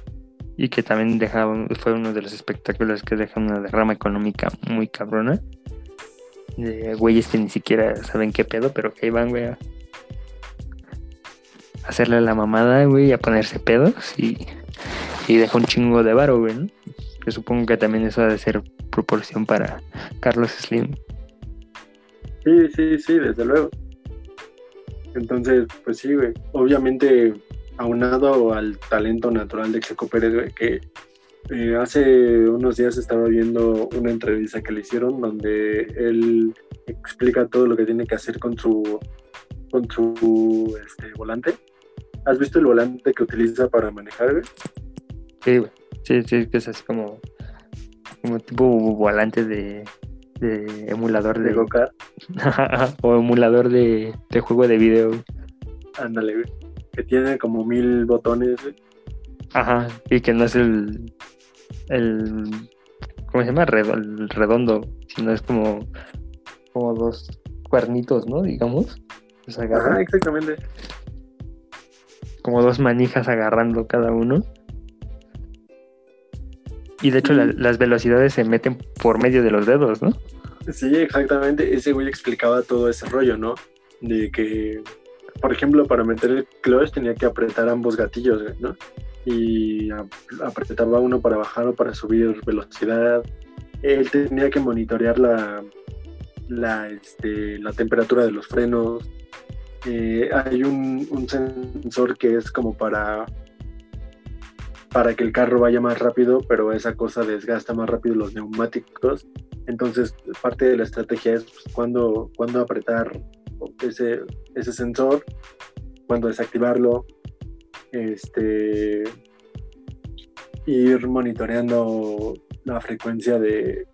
Y que también dejaba, fue uno de los espectáculos que deja una derrama económica muy cabrona. De güeyes que ni siquiera saben qué pedo, pero que ahí van, güey, a hacerle la mamada, güey, a ponerse pedos. Y, y deja un chingo de varo, güey, ¿no? Que supongo que también eso ha de ser proporción para Carlos Slim. Sí, sí, sí, desde luego. Entonces, pues sí, güey. Obviamente, aunado al talento natural de Checo Pérez, güey, que eh, hace unos días estaba viendo una entrevista que le hicieron donde él explica todo lo que tiene que hacer con su con su este, volante. ¿Has visto el volante que utiliza para manejar, güey? Sí, güey. Sí, sí, que es así como, como tipo volante de, de emulador De de, go-kart. o emulador de, de juego de video. Ándale, güey. Que tiene como mil botones, güey. Ajá, y que no es el, el ¿cómo se llama? El redondo, sino es como, como dos cuernitos, ¿no? Digamos. Ajá, exactamente. como dos manijas agarrando cada uno. Y de hecho la- las velocidades se meten por medio de los dedos, ¿no? Sí, exactamente. Ese güey explicaba todo ese rollo, ¿no? De que, por ejemplo, para meter el clutch tenía que apretar ambos gatillos, ¿no? Y ap- apretaba uno para bajar o para subir velocidad. Él tenía que monitorear la, la, este, la temperatura de los frenos. Eh, hay un, un sensor que es como para para que el carro vaya más rápido, pero esa cosa desgasta más rápido los neumáticos. Entonces, parte de la estrategia es pues, cuándo apretar ese, sensor, cuándo desactivarlo, este, ir monitoreando la frecuencia de,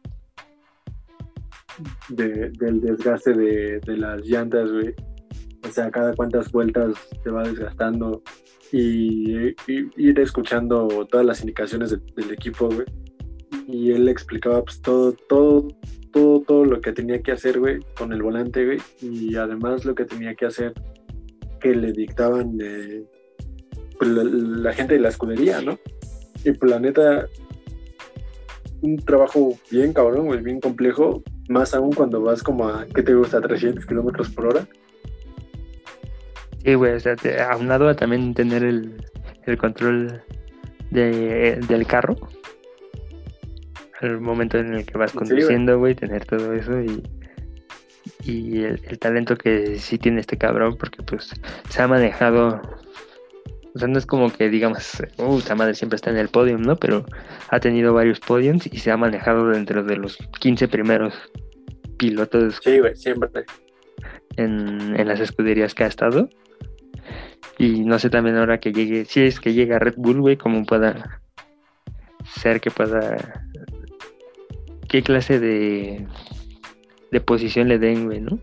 de- del desgaste de, las llantas. O sea, cada cuántas vueltas se va desgastando y, ir escuchando todas las indicaciones de- del equipo, güey. Y él explicaba pues todo, todo, todo, todo lo que tenía que hacer, güey, con el volante, güey. Y además lo que tenía que hacer que le dictaban eh, pues, la, la gente de la escudería, ¿no? Y pues la neta, un trabajo bien cabrón, güey, bien complejo. Más aún cuando vas como a, ¿qué te gusta? 300 kilómetros por hora. Sí, güey, o sea, te- aunado a también tener el, el control de, del carro. Al momento en el que vas güey. conduciendo, güey, tener todo eso y, y el, el talento que sí tiene este cabrón, porque pues se ha manejado. O sea, no es como que digamos, uh, esta madre siempre está en el podium, ¿no? Pero ha tenido varios podiums y se ha manejado dentro de los 15 primeros pilotos Sí, güey, siempre. en, en las escuderías que ha estado. Y no sé también ahora que llegue, si es que llega Red Bull, güey, cómo pueda ser que pueda. ¿Qué clase de, de posición le den, güey, no?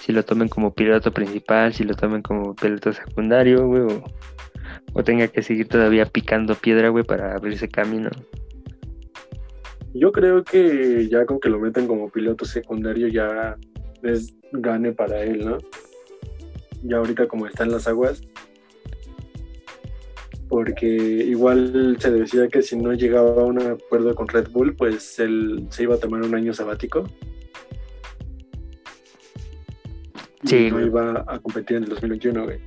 Si lo tomen como piloto principal, si lo tomen como piloto secundario, güey, o, tenga que seguir todavía picando piedra, güey, para abrirse camino. Yo creo que ya con que lo metan como piloto secundario ya es gane para él, ¿no? Ya ahorita como están las aguas. Porque igual se decía que si no llegaba a un acuerdo con Red Bull, pues él se iba a tomar un año sabático. Y Sí, no güey. iba a competir en el 2021, güey.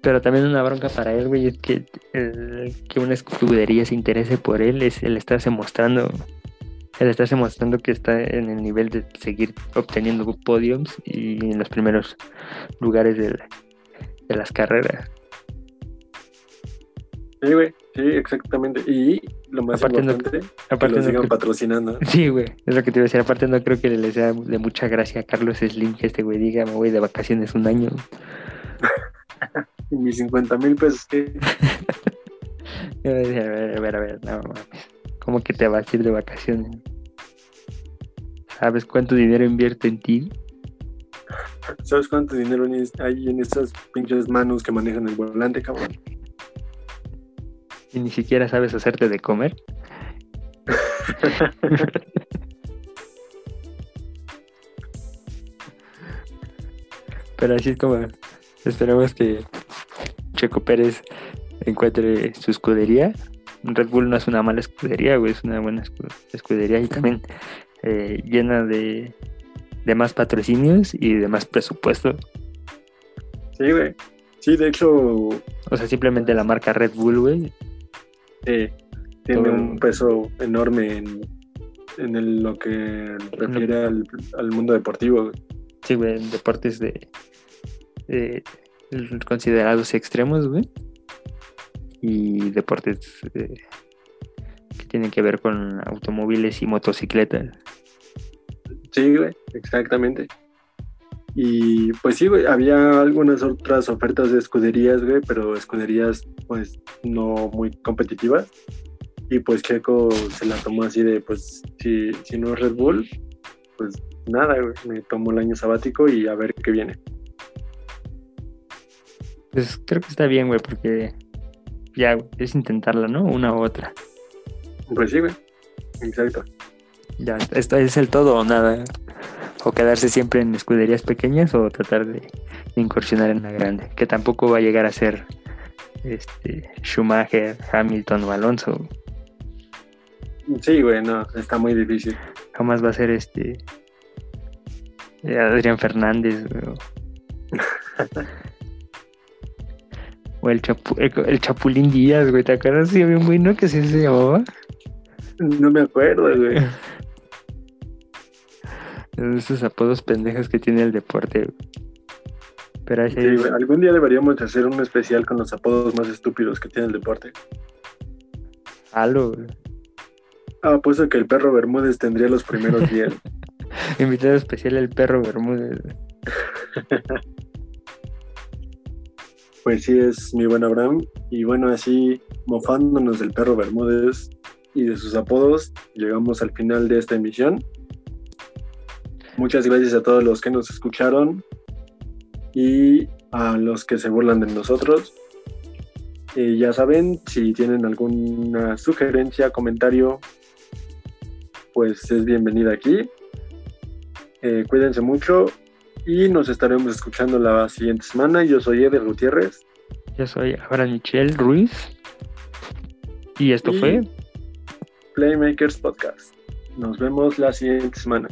Pero también una bronca para él, güey, es que, el- que una escudería se interese por él es el estarse mostrando, el estarse mostrando que está en el nivel de seguir obteniendo podiums y en los primeros lugares de las carreras. Sí, güey, sí, exactamente. Y lo más Aparte no- importante, que Aparte lo no sigan patrocinando. Sí, güey, es lo que te iba a decir. Aparte no creo que le sea de mucha gracia a Carlos Slim que este güey diga, me voy de vacaciones un año. Y mis 50 mil pesos, que A ver, a ver, a ver, a ver, no mames. ¿Cómo que te vas a ir de vacaciones? ¿Sabes cuánto dinero invierte en ti? ¿Sabes cuánto dinero hay en esas pinches manos que manejan el volante, cabrón? Y ni siquiera sabes hacerte de comer. Pero así es como esperamos que Checo Pérez encuentre su escudería. Red Bull no es una mala escudería, güey, es una buena escudería y también eh, llena de, de más patrocinios y de más presupuesto. Sí, güey. Sí, de hecho. O sea, simplemente la marca Red Bull, güey. tiene un peso enorme en, en lo que refiere al, al, mundo deportivo. Güey. Sí, güey, en deportes de, de considerados extremos, güey. Y deportes eh, que tienen que ver con automóviles y motocicletas. Sí, güey, exactamente. Y pues sí, güey, había algunas otras ofertas de escuderías, güey, pero escuderías pues no muy competitivas. Y pues Checo se la tomó así de, pues si, si no es Red Bull, pues nada, güey, me tomo el año sabático y a ver qué viene. Pues creo que está bien, güey, porque ya es intentarla, ¿no? Una u otra. Pues sí, güey, exacto. Ya, esto es el todo o nada. O quedarse siempre en escuderías pequeñas o tratar de, incursionar en la grande. Que tampoco va a llegar a ser este Schumacher, Hamilton o Alonso. Sí, güey, no, está muy difícil. Jamás va a ser este Adrián Fernández. o el, el, Chapulín Díaz, güey. ¿Te acuerdas? Sí, bien bueno que se llamaba. No me acuerdo, güey. Esos apodos pendejos que tiene el deporte. Pero sí, algún día deberíamos hacer un especial con los apodos más estúpidos que tiene el deporte. Halo. Ah, pues que el perro Bermúdez tendría los primeros 10. Invitado especial el perro Bermúdez. pues sí, es mi buen Abraham. Y bueno, así mofándonos del perro Bermúdez y de sus apodos, llegamos al final de esta emisión. Muchas gracias a todos los que nos escucharon y a los que se burlan de nosotros. Eh, ya saben, si tienen alguna sugerencia, comentario, pues es bienvenida aquí. Eh, cuídense mucho y nos estaremos escuchando la siguiente semana. Yo soy Eder Gutiérrez. Yo soy ahora Michelle Ruiz. Y esto fue Playmakers Podcast. Nos vemos la siguiente semana.